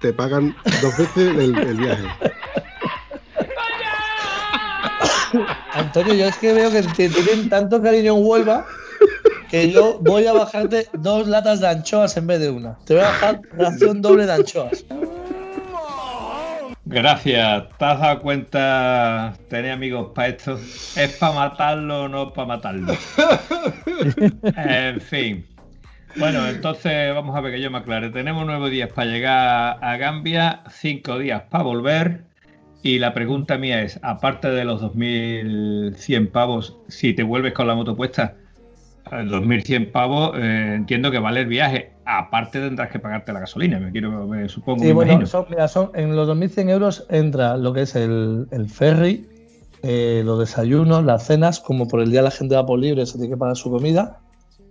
te pagan dos veces el, viaje. Antonio, yo es que veo que te tienen tanto cariño en Huelva que yo voy a bajarte dos latas de anchoas en vez de una. Te voy a bajar ración doble de anchoas. Gracias. ¿Te has dado cuenta, tener amigos para esto? ¿Es para matarlo o no para matarlo? en fin. Bueno, entonces vamos a ver que yo me aclare. Tenemos nueve días para llegar a Gambia, cinco días para volver Y la pregunta mía es, aparte de los 2.100 pavos, si te vuelves con la moto puesta, 2.100 pavos, eh, entiendo que vale el viaje. Aparte tendrás que pagarte la gasolina, me quiero, me supongo. Sí, bueno, son, en los 2.100 euros entra lo que es el, ferry, eh, los desayunos, las cenas, como por el día la gente va por libre, se tiene que pagar su comida.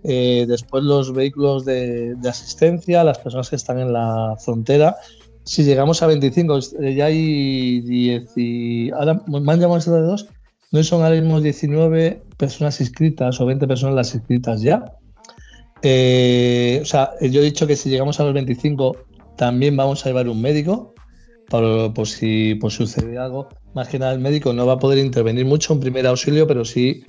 Eh, después los vehículos de, asistencia, las personas que están en la frontera. Si llegamos a 25, ya hay 10 y... Ahora me han llamado de dos no son ahora mismo 19 personas inscritas o 20 personas las inscritas ya. Eh, o sea, yo he dicho que si llegamos a los 25 también vamos a llevar un médico por, si sucede algo. Más que nada el médico no va a poder intervenir mucho en primer auxilio, pero sí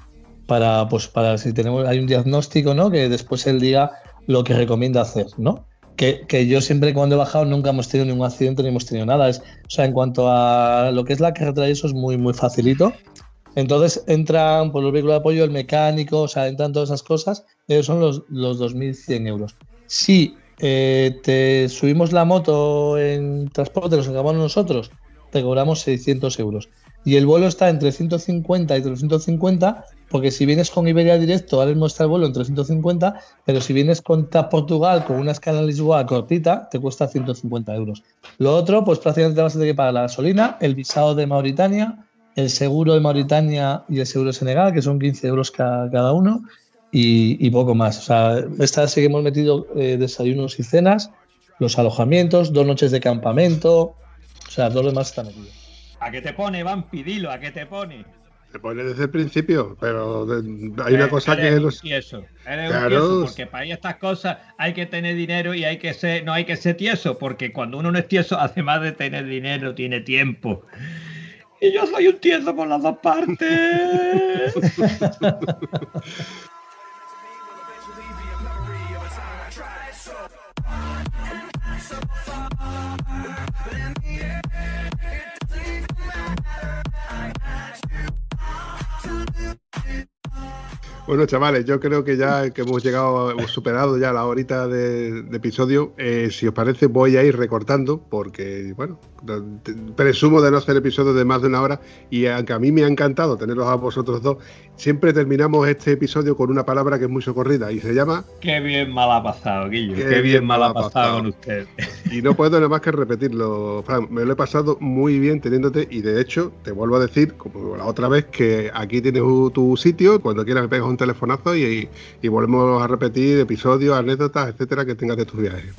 para, pues, para si tenemos hay un diagnóstico, ¿no? Que después él diga lo que recomienda hacer, ¿no? Que, que, yo siempre cuando he bajado nunca hemos tenido ningún accidente ni hemos tenido nada. Es, o sea, en cuanto a lo que es la carretera, eso es muy, muy facilito. Entonces entran por los vehículos de apoyo, el mecánico, o sea, entran todas esas cosas, son los, los 2.100 euros. Si eh, te subimos la moto en transporte, los acabamos nosotros, te cobramos 600 euros. Y el vuelo está entre 150 y 350, porque si vienes con Iberia directo, ahora mismo el vuelo en 350, pero si vienes con Portugal con una escala Lisboa cortita, te cuesta 150 euros. Lo otro, pues prácticamente vas a tener que pagar la gasolina, el visado de Mauritania, el seguro de Mauritania y el seguro de Senegal, que son 15 euros cada, uno, y, poco más. O sea, esta sí que hemos metido eh, desayunos y cenas, los alojamientos, dos noches de campamento, o sea, todo lo demás está metido. ¿A qué te pone, Vampi? Dilo, ¿a qué te pone? Se pone desde el principio, pero hay una cosa que es los... tieso, eres claro. un porque para estas cosas hay que tener dinero y hay que ser, no hay que ser tieso, porque cuando uno no es tieso, además de tener dinero, tiene tiempo. Y yo soy un tieso por las dos partes. Bueno, chavales, yo creo que ya que hemos llegado, hemos superado ya la horita de, episodio. Eh, si os parece, voy a ir recortando, porque, bueno, presumo de no hacer episodios de más de una hora. Y aunque a mí me ha encantado teneros a vosotros dos, siempre terminamos este episodio con una palabra que es muy socorrida y se llama. Qué bien mal ha pasado, Guillo. Qué, bien mal ha pasado, con usted. Y no puedo nada más que repetirlo, Frank. Me lo he pasado muy bien teniéndote y de hecho, te vuelvo a decir, como la otra vez, que aquí tienes tu sitio. Cuando quieras me pegas un telefonazo y, volvemos a repetir episodios, anécdotas, etcétera, que tengas de tus viajes.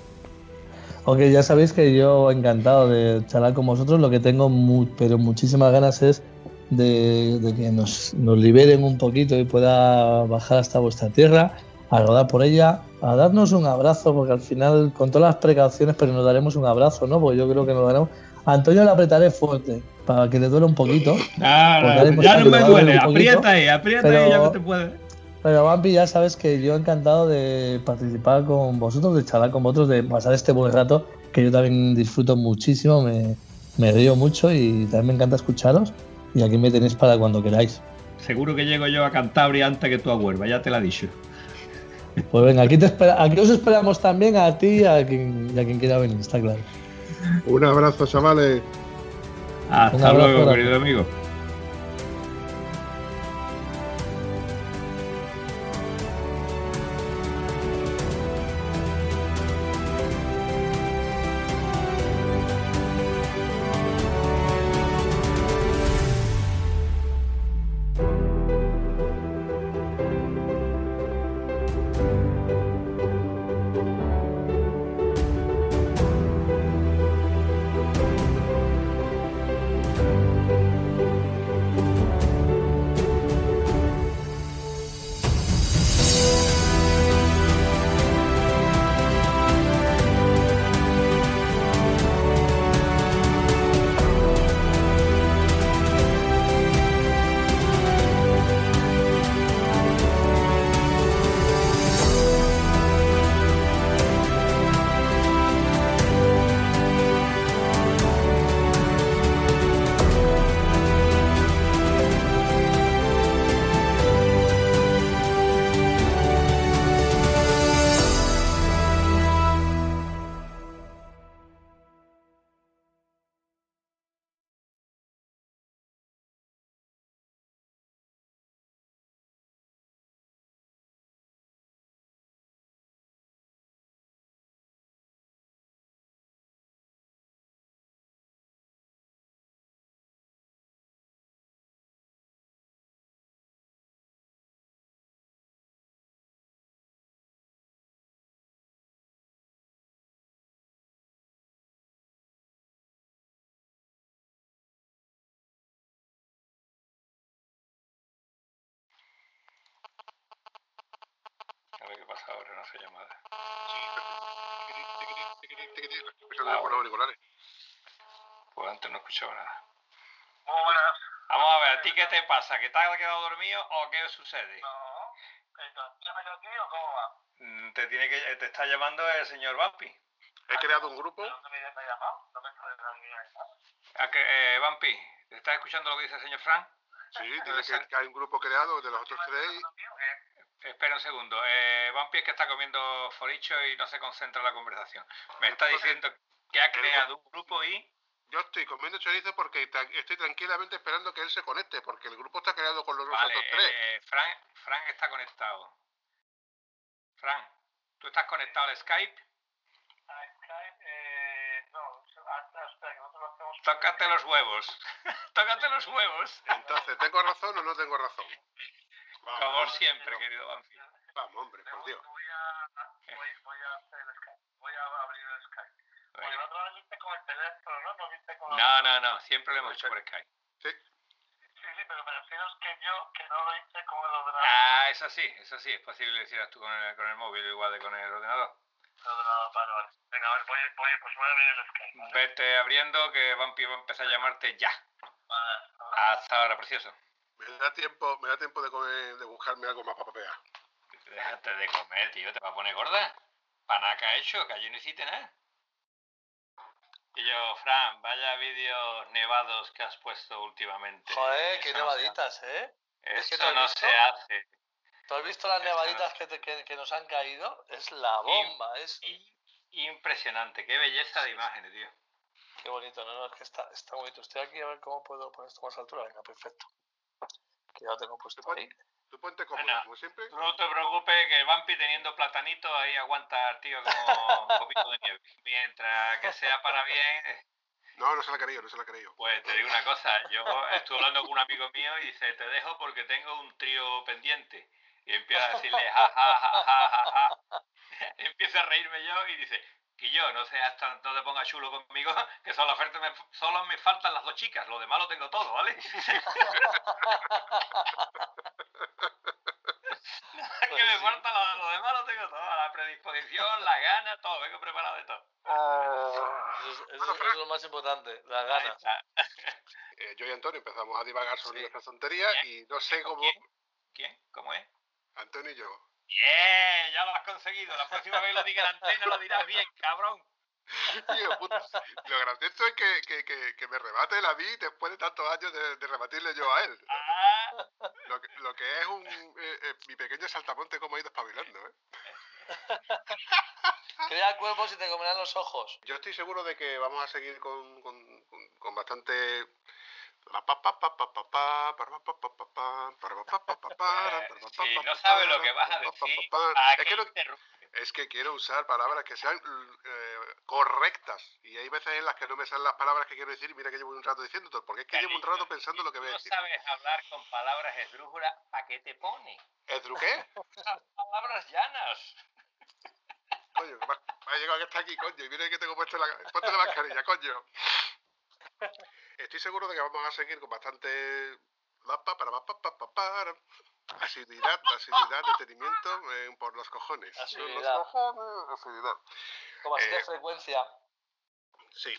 Ok, ya sabéis que yo encantado de charlar con vosotros. Lo que tengo, pero muchísimas ganas es de, que nos, nos, liberen un poquito y pueda bajar hasta vuestra tierra, a rodar por ella, a darnos un abrazo, porque al final, con todas las precauciones, pero nos daremos un abrazo, ¿no? Porque yo creo que nos daremos. A Antonio le apretaré fuerte, para que le duele un poquito. ya no me duele, aprieta ahí, aprieta ahí, ya no te puede. Pero Vampi, ya sabes que yo encantado de participar con vosotros, de charlar con vosotros, de pasar este buen rato, que yo también disfruto muchísimo, me, me río mucho y también me encanta escucharos. Y aquí me tenéis para cuando queráis. Seguro que llego yo a Cantabria antes que tú a Huelva, ya te lo he dicho. Pues venga, aquí, te espera, aquí os esperamos también a ti y a quien, a quien quiera venir, está claro. Un abrazo, chavales. Hasta luego, querido amigo. Ver qué pasa ahora, no se llamada. Escuchando por los auriculares. Pues antes no escuchaba nada. Muy buenas. Vamos a ver, ¿a ti qué te pasa? ¿Que te has quedado dormido o qué sucede? No. ¿Llama yo aquí o cómo va? Mm, Te tiene que te está llamando el señor Vampi. He creado un grupo. ¿Pero no me, me ha llamado? No me está llamando ni nada. ¿A que, eh, Vampi, ¿te estás escuchando lo que dice el señor Frank? Sí, dile que, que hay un grupo creado de los otros tres. Espera un segundo. Eh, Vampi es que está comiendo foricho y no se concentra en la conversación. Me está diciendo que ha creado un grupo y... Yo estoy comiendo chorizo porque estoy tranquilamente esperando que él se conecte, porque el grupo está creado con los Vale, otros tres. eh, Frank, Frank está conectado. Frank, ¿tú estás conectado al Skype? A Skype, eh, no, hasta, espera, que nosotros lo hacemos. Tócate los huevos. Tócate los huevos. Entonces, ¿tengo razón o no tengo razón? Vamos, Como hombre, siempre, querido Vampi. Vamos, hombre, por Dios. Voy a, voy, voy a hacer el Skype. Voy a abrir el Skype. Porque Venga. la otra vez viste con el teléfono, ¿no? No viste con No, no, no, siempre lo hemos hecho por Skype. Sí, Sí, sí, pero me refiero es que yo, que no lo hice con el ordenador. Ah, eso sí, eso sí, es posible que lo hicieras tú con el, con el móvil igual de con el ordenador. El ordenador, vale, vale. Venga, a ver, voy, voy, pues voy a abrir el Skype. Vale, Vete abriendo que Vampi va a empezar a llamarte ya. vale. Hasta ahora, precioso. Me da tiempo, me da tiempo de, comer- de buscarme algo más para papear. Déjate de comer, tío, te va a poner gorda. Panaca hecho, que allí no hiciste nada. Y yo, Fran, vaya vídeos nevados que has puesto últimamente. Joder, qué no nevaditas, ¿eh? hace. Es que Eso ¿te has no visto? se hace. ¿Tú has visto las Eso nevaditas no. que, te- que- que nos han caído? Es la bomba, es... Impresionante, qué belleza de imágenes, tío. Qué bonito, no, no, es que está, está bonito. Estoy aquí a ver cómo puedo poner esto más a altura. Venga, perfecto. Que ya lo tengo puesto ahí. Tú ponte cómodo, como siempre. No te preocupes que el Vampi teniendo platanito ahí aguanta al tío como un copito de nieve. Mientras que sea para bien, eh, No, no se la ha creído, no se la ha creído. Pues te digo una cosa, yo estuve hablando con un amigo mío y dice, te dejo porque tengo un trío pendiente. Y empieza a decirle, ja, ja, ja, ja, ja, ja. Empieza a reírme yo y dice, que yo, no seas tan- no te pongas chulo conmigo, que solo, oferta me, solo me faltan las dos chicas, lo demás lo tengo todo, ¿vale? que Pues me sí. falta lo, lo demás lo tengo todo, la predisposición, la gana, todo, vengo preparado de todo. Eso es, eso es- eso es lo más importante, las ganas. Eh, yo y Antonio empezamos a divagar sobre Sí. nuestra tontería y no sé ¿Con cómo. quién? ¿Quién? ¿Cómo es? Antonio y yo. Bien, ya lo has conseguido. La próxima vez lo diga en antena lo dirás bien, cabrón. Tío, puta, Lo gracioso es que, que, que, que me rebate él a mí después de tantos años de, de rebatirle yo a él. Ah, Lo que, lo que es un, eh, eh, mi pequeño saltamonte como ha ido espabilando. ¿eh? Crea cuerpos y te comerán los ojos. Yo estoy seguro de que vamos a seguir con, con, con, con bastante... Si no sabes lo que vas a decir, pa, pa. ¿a Es que, no- es que quiero usar palabras que sean eh, correctas. Y hay veces en las que no me salen las palabras que quiero decir y mira que llevo un rato diciendo porque es que llevo un rato pensando lo que voy a no decir. sabes hablar con palabras esdrújulas, ¿para qué te pones? ¿Edruqué? Palabras llanas. Coño, me ha llegado que está aquí, coño, y mira que tengo puesto la, ponte la mascarilla, coño. Estoy seguro de que vamos a seguir con bastante asiduidad, asiduidad, detenimiento eh, por los cojones. Asiduidad. Los cojones, asiduidad. Como así de Eh, frecuencia. Sí.